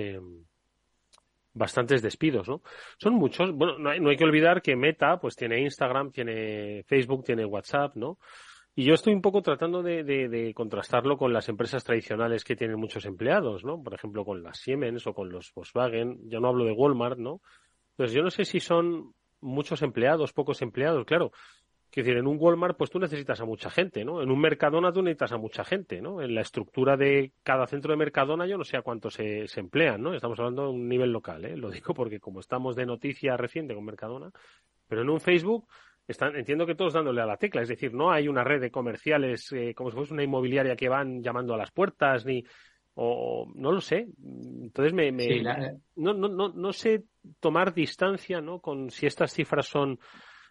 bastantes despidos, ¿no? Son muchos. Bueno, no hay, no hay, que olvidar que Meta, pues tiene Instagram, tiene Facebook, tiene WhatsApp, ¿no? Y yo estoy un poco tratando de, contrastarlo con las empresas tradicionales que tienen muchos empleados, ¿no? Por ejemplo, con las Siemens o con los Volkswagen. Ya no hablo de Walmart, ¿no? Entonces, yo no sé si son muchos empleados, pocos empleados, claro. Quiero decir, en un Walmart, pues tú necesitas a mucha gente, ¿no? En un Mercadona tú necesitas a mucha gente, ¿no? En la estructura de cada centro de Mercadona yo no sé a cuántos se, se emplean, ¿no? Estamos hablando de un nivel local, ¿eh? Lo digo porque como estamos de noticia reciente con Mercadona, pero en un Facebook están, entiendo que todos dándole a la tecla, es decir, no hay una red de comerciales eh, como si fuese una inmobiliaria que van llamando a las puertas, ni, o no lo sé. Entonces me, me no, no, no, no sé tomar distancia, ¿no? Con si estas cifras son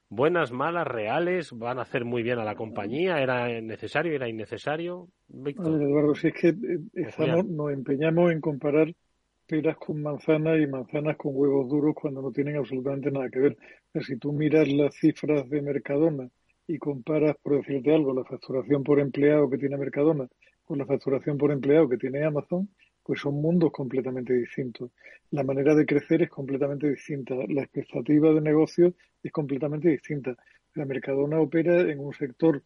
buenas, malas, reales, van a hacer muy bien a la compañía, era necesario, era innecesario. Eduardo, si es que eh, nos empeñamos en comparar peras con manzanas y manzanas con huevos duros cuando no tienen absolutamente nada que ver. si tú miras las cifras de Mercadona y comparas, por decirte algo, la facturación por empleado que tiene Mercadona con la facturación por empleado que tiene Amazon, pues son mundos completamente distintos. La manera de crecer es completamente distinta. La expectativa de negocio es completamente distinta. La Mercadona opera en un sector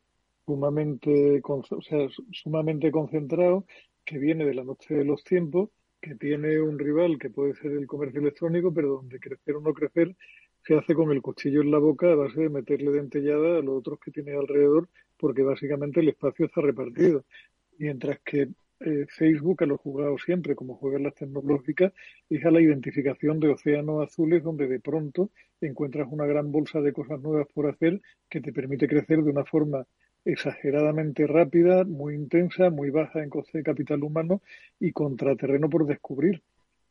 sumamente, o sea, sumamente concentrado que viene de la noche de los tiempos que tiene un rival que puede ser el comercio electrónico, pero donde crecer o no crecer se hace con el cuchillo en la boca a base de meterle dentellada a los otros que tiene alrededor porque básicamente el espacio está repartido. Mientras que eh, Facebook, a lo jugado siempre, como juegan las tecnológicas, es a la identificación de océanos azules donde de pronto encuentras una gran bolsa de cosas nuevas por hacer que te permite crecer de una forma exageradamente rápida, muy intensa, muy baja en coste de capital humano y contraterreno por descubrir.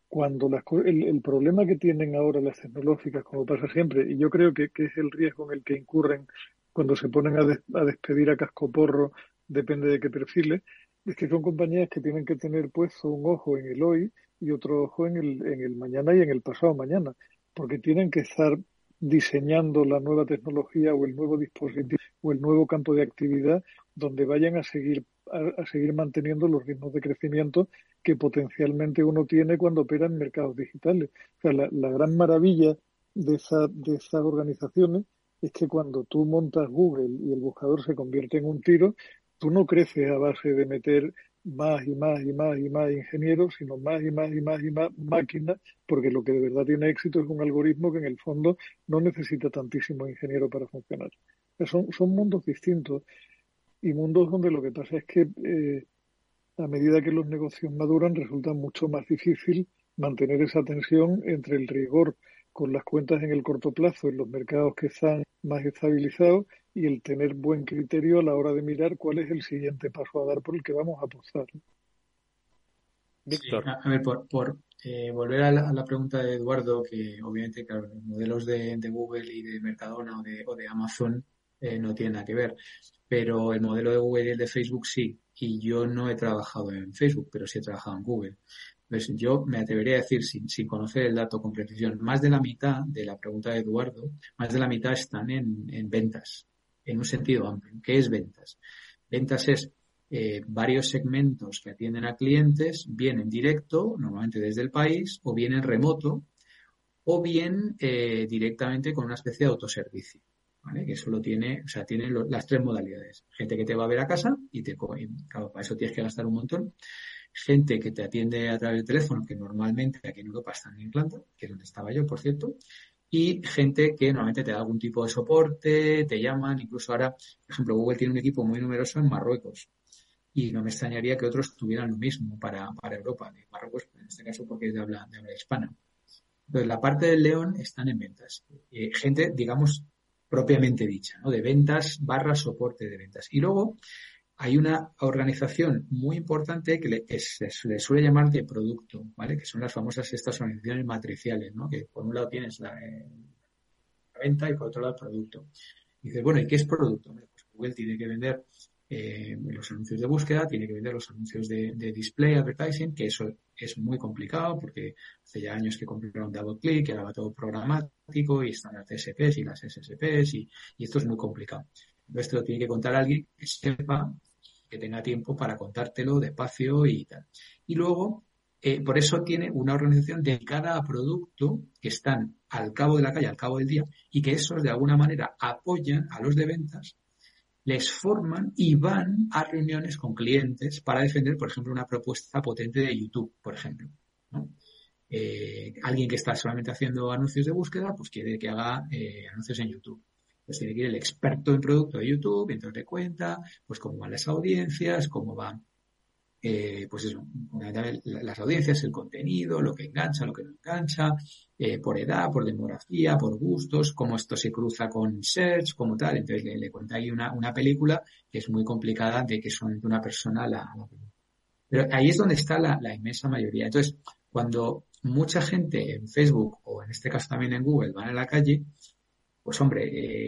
Cuando el, problema que tienen ahora las tecnológicas, como pasa siempre, y yo creo que, es el riesgo en el que incurren cuando se ponen a, a despedir a cascoporro, depende de qué perfiles, es que son compañías que tienen que tener puesto un ojo en el hoy y otro ojo en el, en el mañana y en el pasado mañana, porque tienen que estar diseñando la nueva tecnología o el nuevo dispositivo o el nuevo campo de actividad donde vayan a seguir a, seguir manteniendo los ritmos de crecimiento que potencialmente uno tiene cuando opera en mercados digitales. O sea, la, la gran maravilla de, esa, de esas organizaciones es que cuando tú montas Google y el buscador se convierte en un tiro, tú no creces a base de meter más y más y más y más ingenieros, sino más y más y más y más máquinas, porque lo que de verdad tiene éxito es un algoritmo que en el fondo no necesita tantísimo ingeniero para funcionar. Son, son mundos distintos y mundos donde lo que pasa es que eh, a medida que los negocios maduran resulta mucho más difícil mantener esa tensión entre el rigor con las cuentas en el corto plazo en los mercados que están más estabilizados y el tener buen criterio a la hora de mirar cuál es el siguiente paso a dar por el que vamos a apostar. Víctor. a, ver, por, eh, volver a la, pregunta de Eduardo, que obviamente, claro, los modelos de, Google y de Mercadona o de, o de Amazon eh, no tienen nada que ver, pero el modelo de Google y el de Facebook sí. Y yo no he trabajado en Facebook, pero sí he trabajado en Google. Pues yo me atrevería a decir, sin, conocer el dato con precisión, más de la mitad de la pregunta de Eduardo, más de la mitad están en, en ventas en un sentido amplio. ¿Qué es ventas? Ventas es eh, varios segmentos que atienden a clientes, bien en directo, normalmente desde el país, o bien en remoto, o bien eh, directamente con una especie de autoservicio. ¿vale? Que eso lo tiene, o sea, tiene las tres modalidades. Gente que te va a ver a casa y te claro, para eso tienes que gastar un montón. Gente que te atiende a través del teléfono, que normalmente aquí en Europa están en Irlanda, que es donde estaba yo, por cierto, y gente que normalmente te da algún tipo de soporte, te llaman, incluso ahora, por ejemplo, Google tiene un equipo muy numeroso en Marruecos y no me extrañaría que otros tuvieran lo mismo para, para Europa, de Marruecos, en este caso porque es de habla, habla hispana. Entonces, la parte del león están en ventas. Eh, gente, digamos, propiamente dicha, ¿no? De ventas barra soporte de ventas. Y luego, hay una organización muy importante que, le, se, suele llamar de producto, ¿vale? Que son las famosas estas organizaciones matriciales, ¿no? Que por un lado tienes la, eh, venta y por otro lado el producto. Dices, bueno, ¿y qué es producto? Pues Google tiene que vender eh, los anuncios de búsqueda, tiene que vender los anuncios de, display advertising, que eso es muy complicado porque hace ya años que compraron DoubleClick, que era todo programático y están las CSPs y las SSPs y, y esto es muy complicado. Entonces te lo tiene que contar alguien que sepa que tenga tiempo para contártelo despacio y tal. Y luego, eh, por eso tiene una organización dedicada a producto que están al cabo de la calle, al cabo del día, y que esos de alguna manera apoyan a los de ventas, les forman y van a reuniones con clientes para defender, por ejemplo, una propuesta potente de YouTube, por ejemplo. Eh, alguien que está solamente haciendo anuncios de búsqueda, pues quiere que haga eh, anuncios en YouTube pues tiene que ir el experto en producto de YouTube, entonces te cuenta, pues cómo van las audiencias, cómo van, eh, pues eso, las audiencias, el contenido, lo que engancha, lo que no engancha, eh, por edad, por demografía, por gustos, cómo esto se cruza con search, como tal. Entonces le, cuenta ahí una, una, película que es muy complicada de que solamente una persona la, la Pero ahí es donde está la, la inmensa mayoría. Entonces, cuando mucha gente en Facebook o en este caso también en Google van a la calle, pues hombre,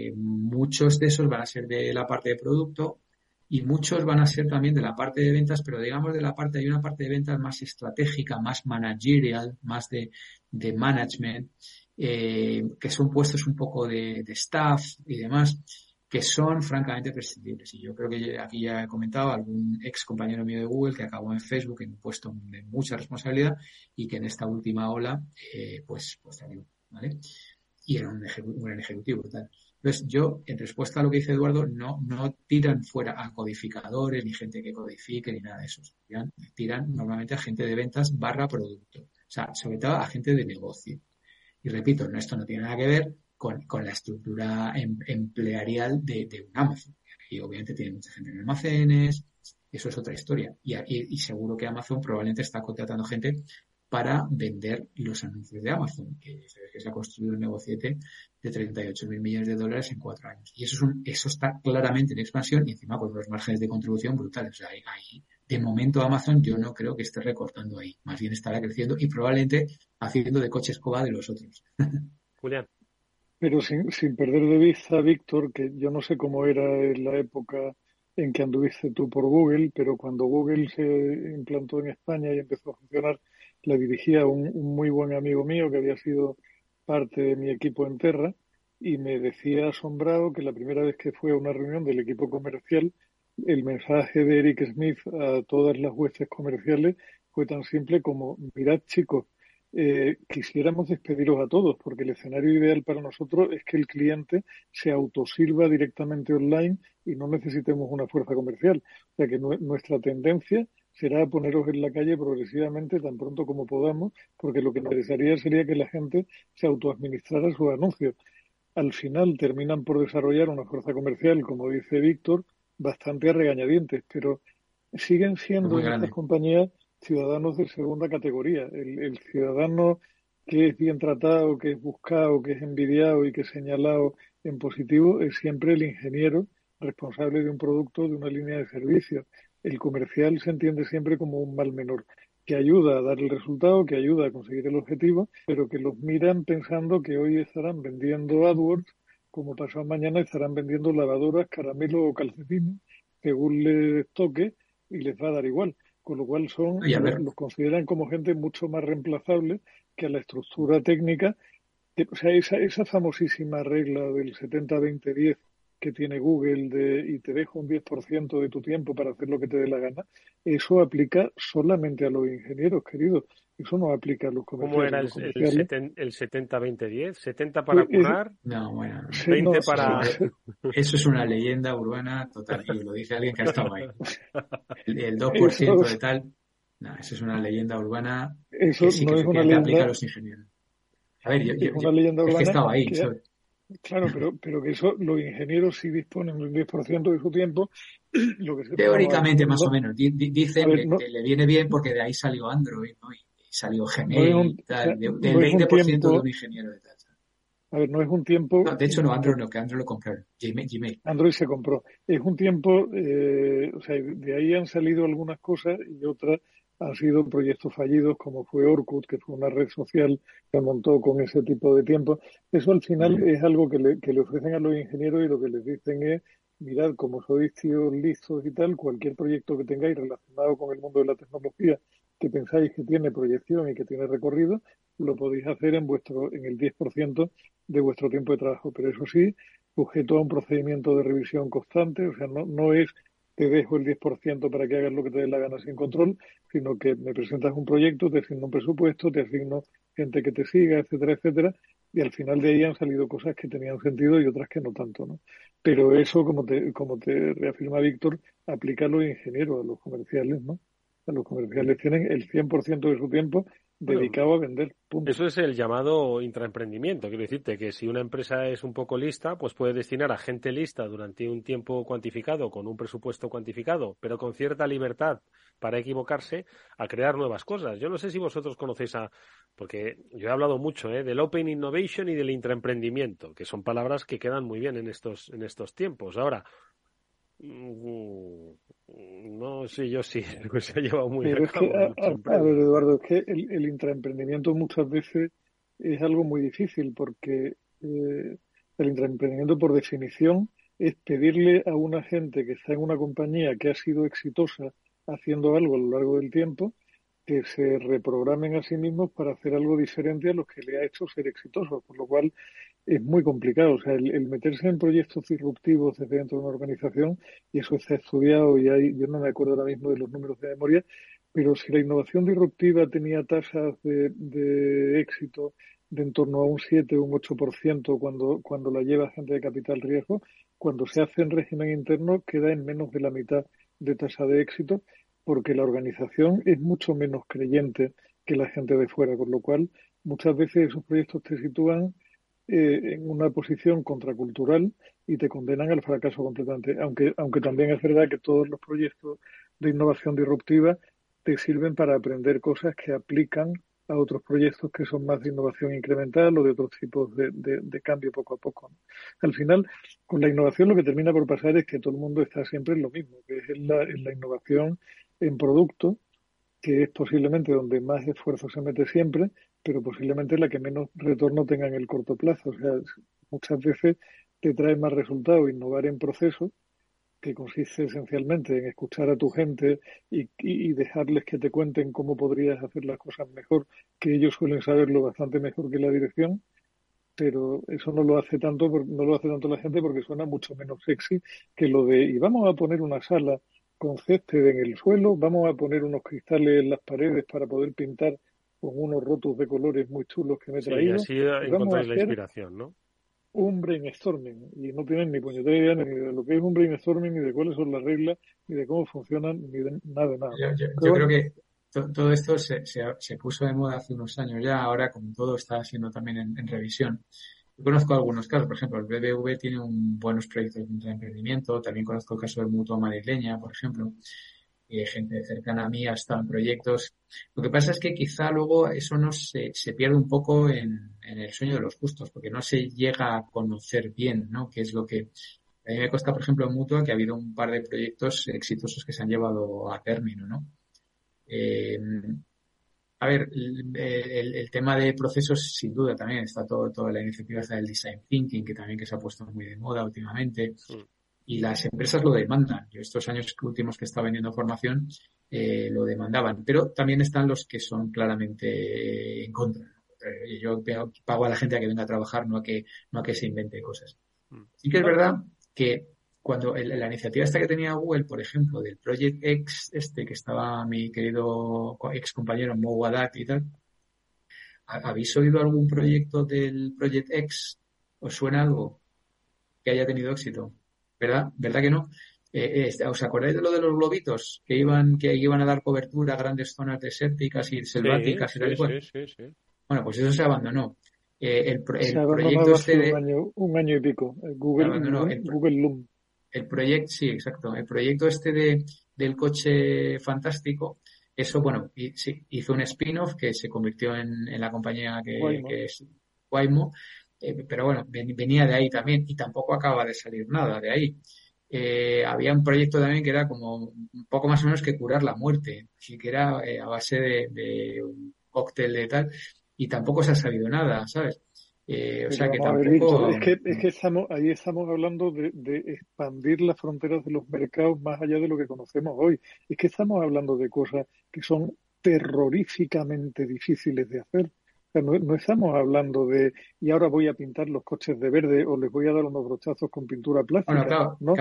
eh, muchos de esos van a ser de la parte de producto y muchos van a ser también de la parte de ventas, pero digamos de la parte, hay una parte de ventas más estratégica, más managerial, más de, de management, eh, que son puestos un poco de, de staff y demás que son francamente prescindibles. Y yo creo que aquí ya he comentado algún ex compañero mío de Google que acabó en Facebook en un puesto de mucha responsabilidad y que en esta última ola, eh, pues, pues salió, ¿vale? Y era un, gran ejecutivo brutal. Entonces, yo, en respuesta a lo que dice Eduardo, no, no tiran fuera a codificadores, ni gente que codifique, ni nada de eso. Tiran, normalmente a gente de ventas barra producto. O sea, sobre todo a gente de negocio. Y repito, esto no tiene nada que ver con, la estructura em, emplearial de, un Amazon. y obviamente tiene mucha gente en almacenes, eso es otra historia. Y, y, seguro que Amazon probablemente está contratando gente para vender los anuncios de Amazon, que, que se ha construido un negociete de 38 mil millones de dólares en cuatro años. Y eso, es un, eso está claramente en expansión y encima con unos márgenes de contribución brutales. O sea, ahí, de momento Amazon yo no creo que esté recortando ahí. Más bien estará creciendo y probablemente haciendo de coche escoba de los otros. Julián. Pero sin, sin perder de vista, Víctor, que yo no sé cómo era en la época en que anduviste tú por Google, pero cuando Google se implantó en España y empezó a funcionar, la dirigía un, un muy buen amigo mío que había sido parte de mi equipo en Terra y me decía asombrado que la primera vez que fue a una reunión del equipo comercial, el mensaje de Eric Smith a todas las huestes comerciales fue tan simple como, mirad chicos, eh, quisiéramos despediros a todos, porque el escenario ideal para nosotros es que el cliente se autosirva directamente online y no necesitemos una fuerza comercial. O sea que nuestra tendencia será poneros en la calle progresivamente tan pronto como podamos, porque lo que interesaría sería que la gente se autoadministrara sus anuncios. Al final terminan por desarrollar una fuerza comercial, como dice Víctor, bastante a regañadientes, pero siguen siendo en estas compañías ciudadanos de segunda categoría. El, el, ciudadano que es bien tratado, que es buscado, que es envidiado y que es señalado en positivo es siempre el ingeniero responsable de un producto, de una línea de servicio. El comercial se entiende siempre como un mal menor, que ayuda a dar el resultado, que ayuda a conseguir el objetivo, pero que los miran pensando que hoy estarán vendiendo AdWords, como pasado mañana estarán vendiendo lavadoras, caramelos o calcetines, según les toque, y les va a dar igual con lo cual son los consideran como gente mucho más reemplazable que a la estructura técnica. o sea, esa, esa famosísima regla del 70-20-10 que tiene Google de, y te dejo un 10% de tu tiempo para hacer lo que te dé la gana, eso aplica solamente a los ingenieros, queridos. Eso no aplica a los comerciales. ¿Cómo era el, el 70-20-10? ¿70 para pues, curar? No, bueno. 20 para... Eso es una leyenda urbana total. Y lo dice alguien que ha estado ahí. El, 2% de tal... No, eso es una leyenda urbana eso que sí no que es una leyenda, aplica a los ingenieros. A ver, yo, yo, es una leyenda urbana es que estaba ahí. Que, claro, pero, pero que eso los ingenieros sí disponen del 10% de su tiempo. Lo que se Teóricamente, más o menos. Dicen ver, no, que, le viene bien porque de ahí salió Android, ¿no? Y, salió Gmail, no un, tal, de, del es un 20% tiempo- de un ingeniero de tal. A ver, no es un tiempo. No, de hecho, no, Android no, que Android lo compraron. Gmail. Gmail. Android se compró. Es un tiempo, eh, o sea, de ahí han salido algunas cosas y otras han sido proyectos fallidos, como fue Orkut, que fue una red social que montó con ese tipo de tiempo. Eso al final es algo que le, que le ofrecen a los ingenieros y lo que les dicen es, mirad, como sois tíos listos y tal, cualquier proyecto que tengáis relacionado con el mundo de la tecnología que pensáis que tiene proyección y que tiene recorrido, lo podéis hacer en vuestro, en el 10% de vuestro tiempo de trabajo. Pero eso sí, sujeto a un procedimiento de revisión constante, o sea, no, no es te dejo el 10% para que hagas lo que te dé la gana sin control, sino que me presentas un proyecto, te asigno un presupuesto, te asigno gente que te siga, etcétera, etcétera, y al final de ahí han salido cosas que tenían sentido y otras que no tanto, ¿no? Pero eso, como te, como te reafirma Víctor, aplica a los ingenieros, a los comerciales, ¿no? A los comerciales tienen el 100% de su tiempo dedicado a vender. Punto. Eso es el llamado intraemprendimiento. Quiero decirte que si una empresa es un poco lista, pues puede destinar a gente lista durante un tiempo cuantificado, con un presupuesto cuantificado, pero con cierta libertad para equivocarse, a crear nuevas cosas. Yo no sé si vosotros conocéis a, porque yo he hablado mucho ¿eh? del Open Innovation y del intraemprendimiento, que son palabras que quedan muy bien en estos, en estos tiempos. Ahora, mm, no sé yo sí, pues se ha llevado muy Pero es que, a, ver, Eduardo, es que el, el intraemprendimiento muchas veces es algo muy difícil porque eh, el intraemprendimiento, por definición, es pedirle a una gente que está en una compañía que ha sido exitosa haciendo algo a lo largo del tiempo que se reprogramen a sí mismos para hacer algo diferente a lo que le ha hecho ser exitoso, por lo cual es muy complicado. O sea, el, meterse en proyectos disruptivos desde dentro de una organización, y eso está estudiado y hay, yo no me acuerdo ahora mismo de los números de memoria, pero si la innovación disruptiva tenía tasas de, de éxito de en torno a un 7 o un 8% cuando, cuando la lleva gente de capital riesgo, cuando se hace en régimen interno queda en menos de la mitad de tasa de éxito porque la organización es mucho menos creyente que la gente de fuera, con lo cual muchas veces esos proyectos te sitúan eh, en una posición contracultural y te condenan al fracaso completamente. Aunque, aunque también es verdad que todos los proyectos de innovación disruptiva te sirven para aprender cosas que aplican a otros proyectos que son más de innovación incremental o de otros tipos de, de, cambio poco a poco. Al final, con la innovación lo que termina por pasar es que todo el mundo está siempre en lo mismo, que es la, en la innovación en producto, que es posiblemente donde más esfuerzo se mete siempre, pero posiblemente la que menos retorno tenga en el corto plazo. O sea, muchas veces te trae más resultado innovar en procesos que consiste esencialmente en escuchar a tu gente y, dejarles que te cuenten cómo podrías hacer las cosas mejor, que ellos suelen saberlo bastante mejor que la dirección, pero eso no lo hace tanto, no lo hace tanto la gente porque suena mucho menos sexy que lo de y vamos a poner una sala con césped en el suelo, vamos a poner unos cristales en las paredes para poder pintar con unos rotos de colores muy chulos que me he traído. Sí, así encontráis la inspiración, ¿no? un brainstorming y no tienen ni puñetera idea ni de lo que es un brainstorming, ni de cuáles son las reglas, ni de cómo funcionan, ni de nada de nada. Yo, creo que todo esto se, se, puso de moda hace unos años ya, ahora como todo está siendo también en, revisión. Yo conozco algunos casos, por ejemplo, el BBV tiene un, buenos proyectos de emprendimiento, también conozco el caso del Mutuo Madrileña, por ejemplo, y gente cercana a mí hasta en proyectos. Lo que pasa es que quizá luego eso no se, se pierde un poco en, en, el sueño de los gustos, porque no se llega a conocer bien, ¿no? qué es lo que... A mí me consta, por ejemplo, en Mutua que ha habido un par de proyectos exitosos que se han llevado a término, ¿no? Eh, a ver, el, el, tema de procesos, sin duda, también está todo, toda la iniciativa del design thinking, que también que se ha puesto muy de moda últimamente. Mm y las empresas lo demandan. Yo estos años últimos que estaba vendiendo formación eh, lo demandaban, pero también están los que son claramente en contra. Yo pago a la gente a que venga a trabajar, no a que, no a que se invente cosas. Mm. Sí que es verdad que cuando la iniciativa esta que tenía Google, por ejemplo, del Project X, este que estaba mi querido ex compañero Mo Wadat y tal, ¿habéis oído algún proyecto del Project X? ¿Os suena algo que haya tenido éxito? ¿Verdad? ¿Verdad que no? Eh, este, ¿Os acordáis de lo de los globitos que iban, que iban a dar cobertura a grandes zonas desérticas y selváticas y tal sí, sí, Bueno, pues eso se abandonó. Eh, el, proyecto este de... un, año, y pico. Google, el, Google Loom. El proyecto, sí, exacto. El proyecto este de, del coche fantástico, eso, bueno, sí, hizo un spin-off que se convirtió en, en la compañía que, que es Waymo eh, pero bueno, venía de ahí también y tampoco acaba de salir nada de ahí. Eh, había un proyecto también que era como un poco más o menos que curar la muerte, así que era eh, a base de, un cóctel de tal, y tampoco se ha sabido nada, ¿sabes? o sea que tampoco... es, que, es que estamos, ahí estamos hablando de, de, expandir las fronteras de los mercados más allá de lo que conocemos hoy. Es que estamos hablando de cosas que son terroríficamente difíciles de hacer no, estamos hablando de y ahora voy a pintar los coches de verde o les voy a dar unos brochazos con pintura plástica. ¿no?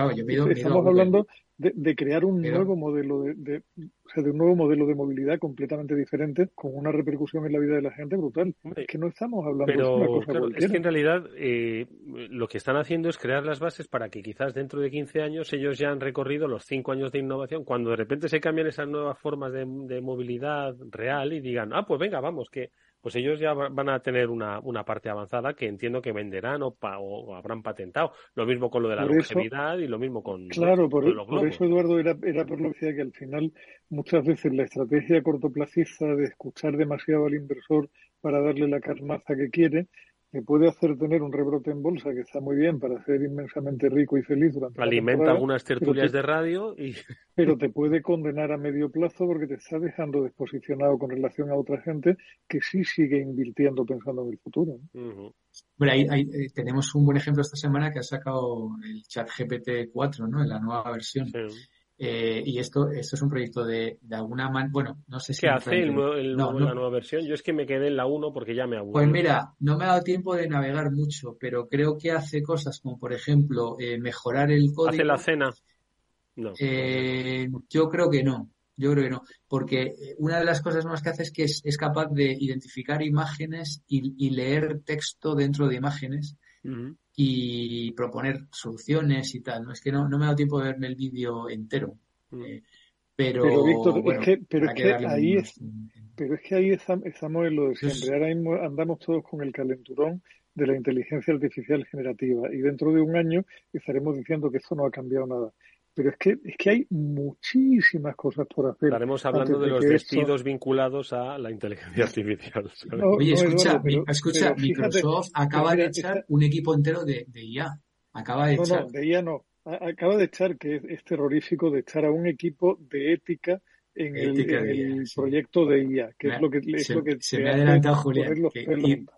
estamos hablando de, crear un nuevo modelo de, o sea, de un nuevo modelo de movilidad completamente diferente con una repercusión en la vida de la gente brutal. es que no estamos hablando de una cosa Es que en realidad eh, lo que están haciendo es crear las bases para que quizás dentro de 15 años ellos ya han recorrido los 5 años de innovación, cuando de repente se cambian esas nuevas formas de, de movilidad real y digan, ah, pues venga, vamos, que pues ellos ya van a tener una, una parte avanzada que entiendo que venderán o, o habrán patentado. Lo mismo con lo de la longevidad y lo mismo con, claro, por, por eso, Eduardo, era, era por lo que decía que al final muchas veces la estrategia cortoplacista de escuchar demasiado al inversor para darle la carmaza que quiere que puede hacer tener un rebrote en bolsa que está muy bien para ser inmensamente rico y feliz durante Alimenta algunas tertulias de radio y... Pero te puede condenar a medio plazo porque te está dejando desposicionado con relación a otra gente que sí sigue invirtiendo pensando en el futuro. Bueno, ahí, eh, tenemos un buen ejemplo esta semana que ha sacado el chat GPT 4, ¿no? En la nueva versión. Eh, y esto, esto es un proyecto de, de alguna manera, bueno, no sé si... ¿Qué hace el, la nueva versión? Yo es que me quedé en la 1 porque ya me aburro. Pues mira, no me ha dado tiempo de navegar mucho, pero creo que hace cosas como, por ejemplo, eh, mejorar el código. ¿Hace la cena? No. Eh, yo creo que no. Yo creo que no. Porque una de las cosas más que hace es que es, capaz de identificar imágenes y, leer texto dentro de imágenes y proponer soluciones y tal. No es que no, no me ha dado tiempo de verme el vídeo entero. Mm. Eh, pero, pero Víctor, es que, pero es que ahí es, pero es que ahí estamos en lo de siempre. Ahora mismo andamos todos con el calenturón de la inteligencia artificial generativa y dentro de un año estaremos diciendo que esto no ha cambiado nada. Pero es que, es que hay muchísimas cosas por hacer. Estaremos hablando de, los despidos vinculados a la inteligencia artificial. Oye, escucha, escucha Microsoft acaba de echar un equipo entero de, IA. Acaba de echar. No, de IA no. Acaba de echar, que es terrorífico, de echar a un equipo de ética en el, proyecto de IA, que es lo que, es se, lo que se me ha adelantado Julián.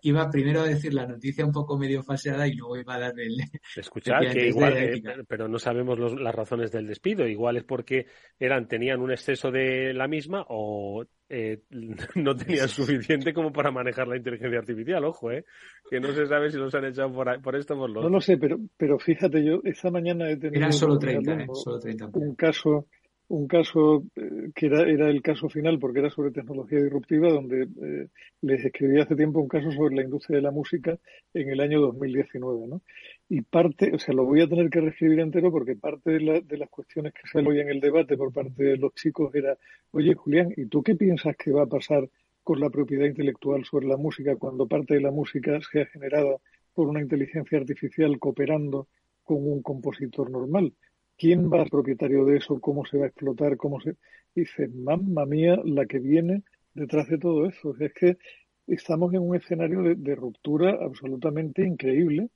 iba primero a decir la noticia un poco medio falseada y luego iba a darle el. Escuchar que igual, eh, pero no sabemos las razones del despido. Igual es porque eran tenían un exceso de la misma o eh, no tenían suficiente como para manejar la inteligencia artificial. Ojo, eh, que no se sabe si los han echado por, por esto o por lo No lo sé, pero, pero fíjate, yo esta mañana he tenido. Eran solo 30, eh, solo 30. Un caso un caso eh, que era, era el caso final porque era sobre tecnología disruptiva, donde eh, les escribí hace tiempo un caso sobre la industria de la música en el año 2019, ¿no? Y parte, o sea, lo voy a tener que reescribir entero porque parte de, la, de las cuestiones que salen hoy en el debate por parte de los chicos era, oye Julián, ¿y tú qué piensas que va a pasar con la propiedad intelectual sobre la música cuando parte de la música sea generada por una inteligencia artificial cooperando con un compositor normal? ¿Quién va a ser propietario de eso? ¿Cómo se va a explotar? ¿Cómo se...? dice, mamma mía, la que viene detrás de todo eso. es que estamos en un escenario de, ruptura absolutamente increíble,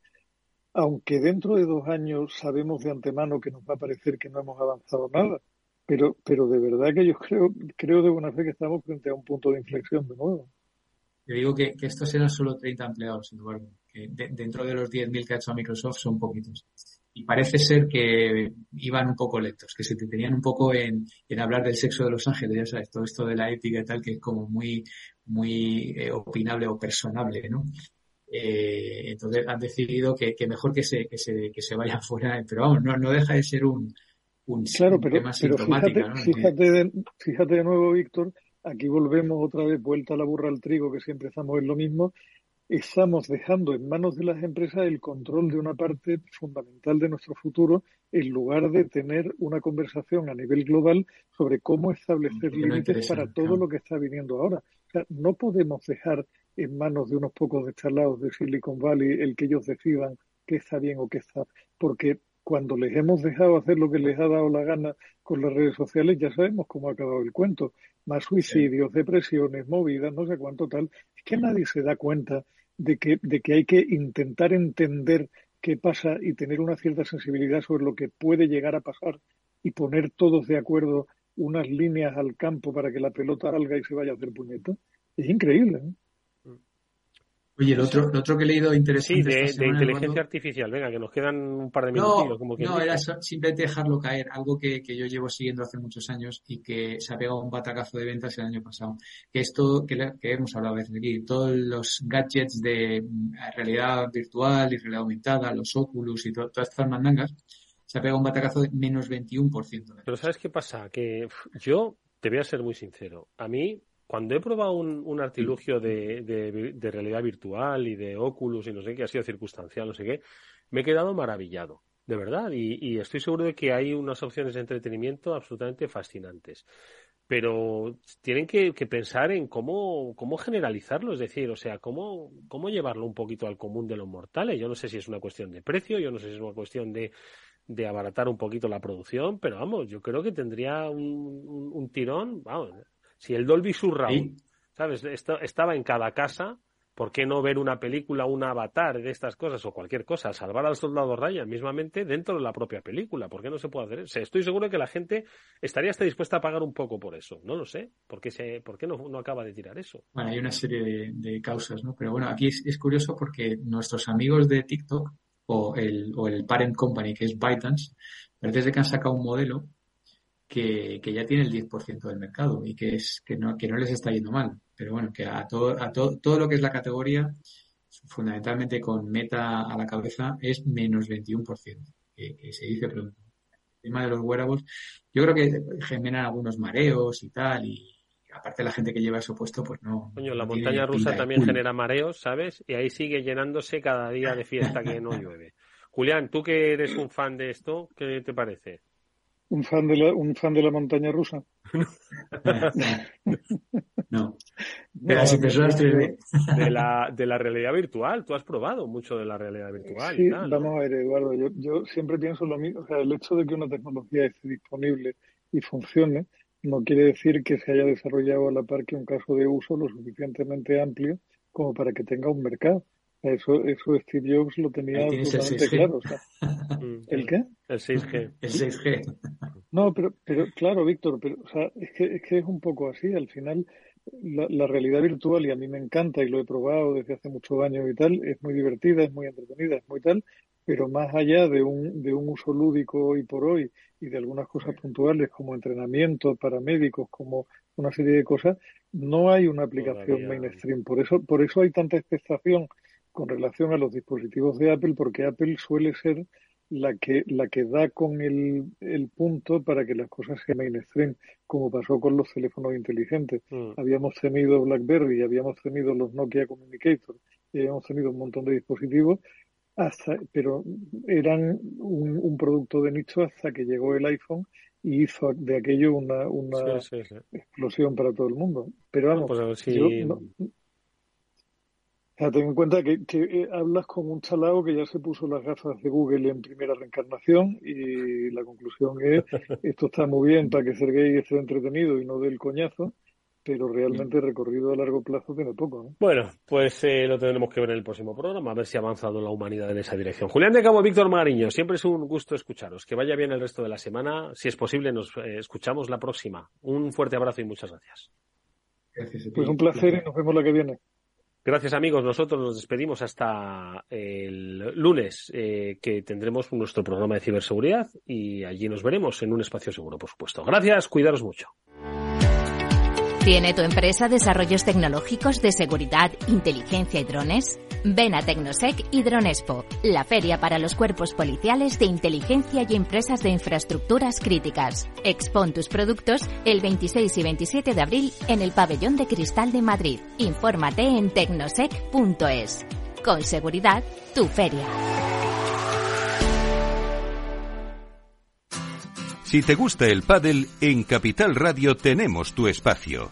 aunque dentro de dos años sabemos de antemano que nos va a parecer que no hemos avanzado nada. Pero, pero de verdad que yo creo, creo de buena fe que estamos frente a un punto de inflexión de nuevo. Yo digo que, estos eran solo 30 empleados, Eduardo, que dentro de los 10.000 que ha hecho Microsoft son poquitos y parece ser que iban un poco lentos, que se tenían un poco en, en, hablar del sexo de los ángeles, ya sabes, todo esto de la ética y tal, que es como muy, muy eh, opinable o personable, ¿no? Eh, entonces han decidido que, que, mejor que se, que se, que se vayan fuera, pero vamos, no, no deja de ser un, un, claro, pero, tema pero fíjate, ¿no? fíjate, de, fíjate de nuevo, Víctor, aquí volvemos otra vez vuelta a la burra al trigo, que siempre estamos en lo mismo, estamos dejando en manos de las empresas el control de una parte fundamental de nuestro futuro en lugar de tener una conversación a nivel global sobre cómo establecer límites para todo lo que está viniendo ahora. O sea, no podemos dejar en manos de unos pocos destalados de Silicon Valley el que ellos decidan qué está bien o qué está, porque cuando les hemos dejado hacer lo que les ha dado la gana con las redes sociales, ya sabemos cómo ha acabado el cuento. Más suicidios, depresiones, movidas, no sé cuánto tal. Es que nadie se da cuenta de que, de que hay que intentar entender qué pasa y tener una cierta sensibilidad sobre lo que puede llegar a pasar y poner todos de acuerdo unas líneas al campo para que la pelota salga y se vaya a hacer puñeta. Es increíble. ¿eh? Oye, el otro, el otro que he leído interesante. Sí, de, inteligencia artificial. Venga, que nos quedan un par de minutos. No, no era simplemente dejarlo caer. Algo que, que, yo llevo siguiendo hace muchos años y que se ha pegado un batacazo de ventas el año pasado. Que esto que, que hemos hablado a veces aquí, todos los gadgets de mm, realidad virtual y realidad aumentada, los Oculus y todas estas mandangas, se ha pegado un batacazo de menos 21%. Pero ¿sabes qué pasa? Que yo te voy a ser muy sincero. A mí cuando he probado un, artilugio de, de, realidad virtual y de Oculus y no sé qué, ha sido circunstancial, no sé qué, me he quedado maravillado, de verdad. Y, estoy seguro de que hay unas opciones de entretenimiento absolutamente fascinantes. Pero tienen que, pensar en cómo, cómo generalizarlo, es decir, o sea, cómo, cómo llevarlo un poquito al común de los mortales. Yo no sé si es una cuestión de precio, yo no sé si es una cuestión de, de abaratar un poquito la producción, pero vamos, yo creo que tendría un, un tirón, vamos, si el Dolby Surround, ¿sabes? estaba en cada casa, ¿por qué no ver una película, un avatar de estas cosas o cualquier cosa, salvar al soldado Ryan mismamente dentro de la propia película? ¿Por qué no se puede hacer eso? estoy seguro que la gente estaría hasta dispuesta a pagar un poco por eso. No lo sé. ¿Por qué, se, por qué no, no acaba de tirar eso? Bueno, hay una serie de, causas, ¿no? Pero bueno, aquí es, curioso porque nuestros amigos de TikTok o el, o el parent company que es ByteDance, parece que han sacado un modelo que, ya tiene el 10% del mercado y que es que no, que no les está yendo mal. Pero bueno, que a todo, a todo, todo lo que es la categoría, fundamentalmente con meta a la cabeza, es menos 21%, que, que se dice, pero el tema de los wearables, yo creo que generan algunos mareos y tal, y aparte la gente que lleva eso puesto, pues no. Coño, la montaña rusa también genera mareos, ¿sabes? Y ahí sigue llenándose cada día de fiesta que no llueve. Julián, tú que eres un fan de esto, ¿qué te parece? Un fan de la, un fan de la montaña rusa. no. de las impresoras 3D. De la, de la realidad virtual. Tú has probado mucho de la realidad virtual. Sí, vamos a ver, Eduardo. Yo, yo siempre pienso lo mismo. O sea, el hecho de que una tecnología esté disponible y funcione no quiere decir que se haya desarrollado a la par que un caso de uso lo suficientemente amplio como para que tenga un mercado. Eso, eso Steve Jobs lo tenía totalmente claro. O sea, ¿El qué? El 6G. El 6G. No, pero, pero claro, Víctor, pero o sea, es, que, es que es un poco así. Al final, la, la, realidad virtual, y a mí me encanta y lo he probado desde hace muchos años y tal, es muy divertida, es muy entretenida, es muy tal, pero más allá de un, de un uso lúdico hoy por hoy y de algunas cosas puntuales como entrenamiento para médicos, como una serie de cosas, no hay una aplicación mainstream. Por eso, por eso hay tanta expectación con relación a los dispositivos de Apple, porque Apple suele ser la que, la que da con el, el punto para que las cosas sean mainstream, como pasó con los teléfonos inteligentes. Mm. Habíamos tenido BlackBerry, habíamos tenido los Nokia Communicator, y habíamos tenido un montón de dispositivos hasta, pero eran un, un, producto de nicho hasta que llegó el iPhone y hizo de aquello una, una sí, sí, sí. explosión para todo el mundo. Pero vamos, pues si... yo no, sea, ten en cuenta que, que eh, hablas con un chalao que ya se puso las gafas de Google en primera reencarnación y la conclusión es esto está muy bien para que Sergey esté entretenido y no del coñazo, pero realmente recorrido a largo plazo tiene poco. ¿no? Bueno, pues eh, lo tendremos que ver en el próximo programa, a ver si ha avanzado la humanidad en esa dirección. Julián de Cabo, Víctor Magariño, siempre es un gusto escucharos. Que vaya bien el resto de la semana. Si es posible, nos eh, escuchamos la próxima. Un fuerte abrazo y muchas gracias. Gracias Pues un placer y nos vemos la que viene. Gracias amigos, nosotros nos despedimos hasta el lunes eh, que tendremos nuestro programa de ciberseguridad y allí nos veremos en un espacio seguro, por supuesto. Gracias, cuidaros mucho. ¿Tiene tu empresa desarrollos tecnológicos de seguridad, inteligencia y drones? Ven a Tecnosec y Dronespo, la feria para los cuerpos policiales de inteligencia y empresas de infraestructuras críticas. Expon tus productos el 26 y 27 de abril en el Pabellón de Cristal de Madrid. Infórmate en tecnosec.es. Con seguridad, tu feria. Si te gusta el pádel, en Capital Radio tenemos tu espacio.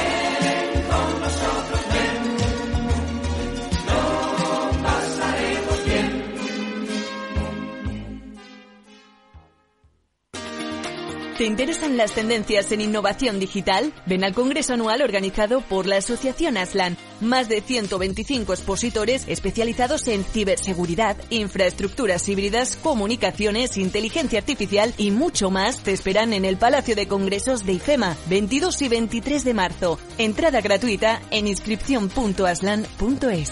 ¿Te interesan las tendencias en innovación digital? Ven al Congreso Anual organizado por la Asociación Aslan. Más de 125 expositores especializados en ciberseguridad, infraestructuras híbridas, comunicaciones, inteligencia artificial y mucho más te esperan en el Palacio de Congresos de IFEMA, 22 y 23 de marzo. Entrada gratuita en inscripción.aslan.es.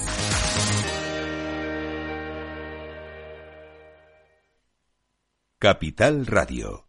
Capital Radio.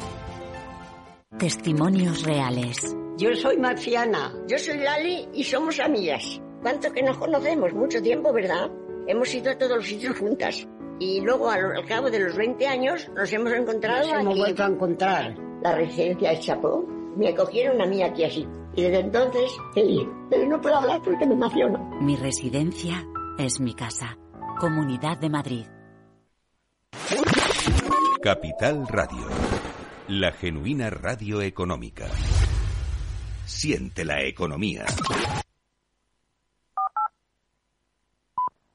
Testimonios reales. Yo soy Marciana. Yo soy Lali y somos amigas. ¿Cuánto que nos conocemos? Mucho tiempo, ¿verdad? Hemos ido a todos los sitios juntas. Y luego, al, al cabo de los 20 años, nos hemos encontrado Nos hemos vuelto a encontrar. La residencia de Chapó. Me acogieron a mí aquí así. Y desde entonces, feliz. Pero no puedo hablar porque me emociono. Mi residencia es mi casa. Comunidad de Madrid. Capital Radio. La genuina radio económica. Siente la economía.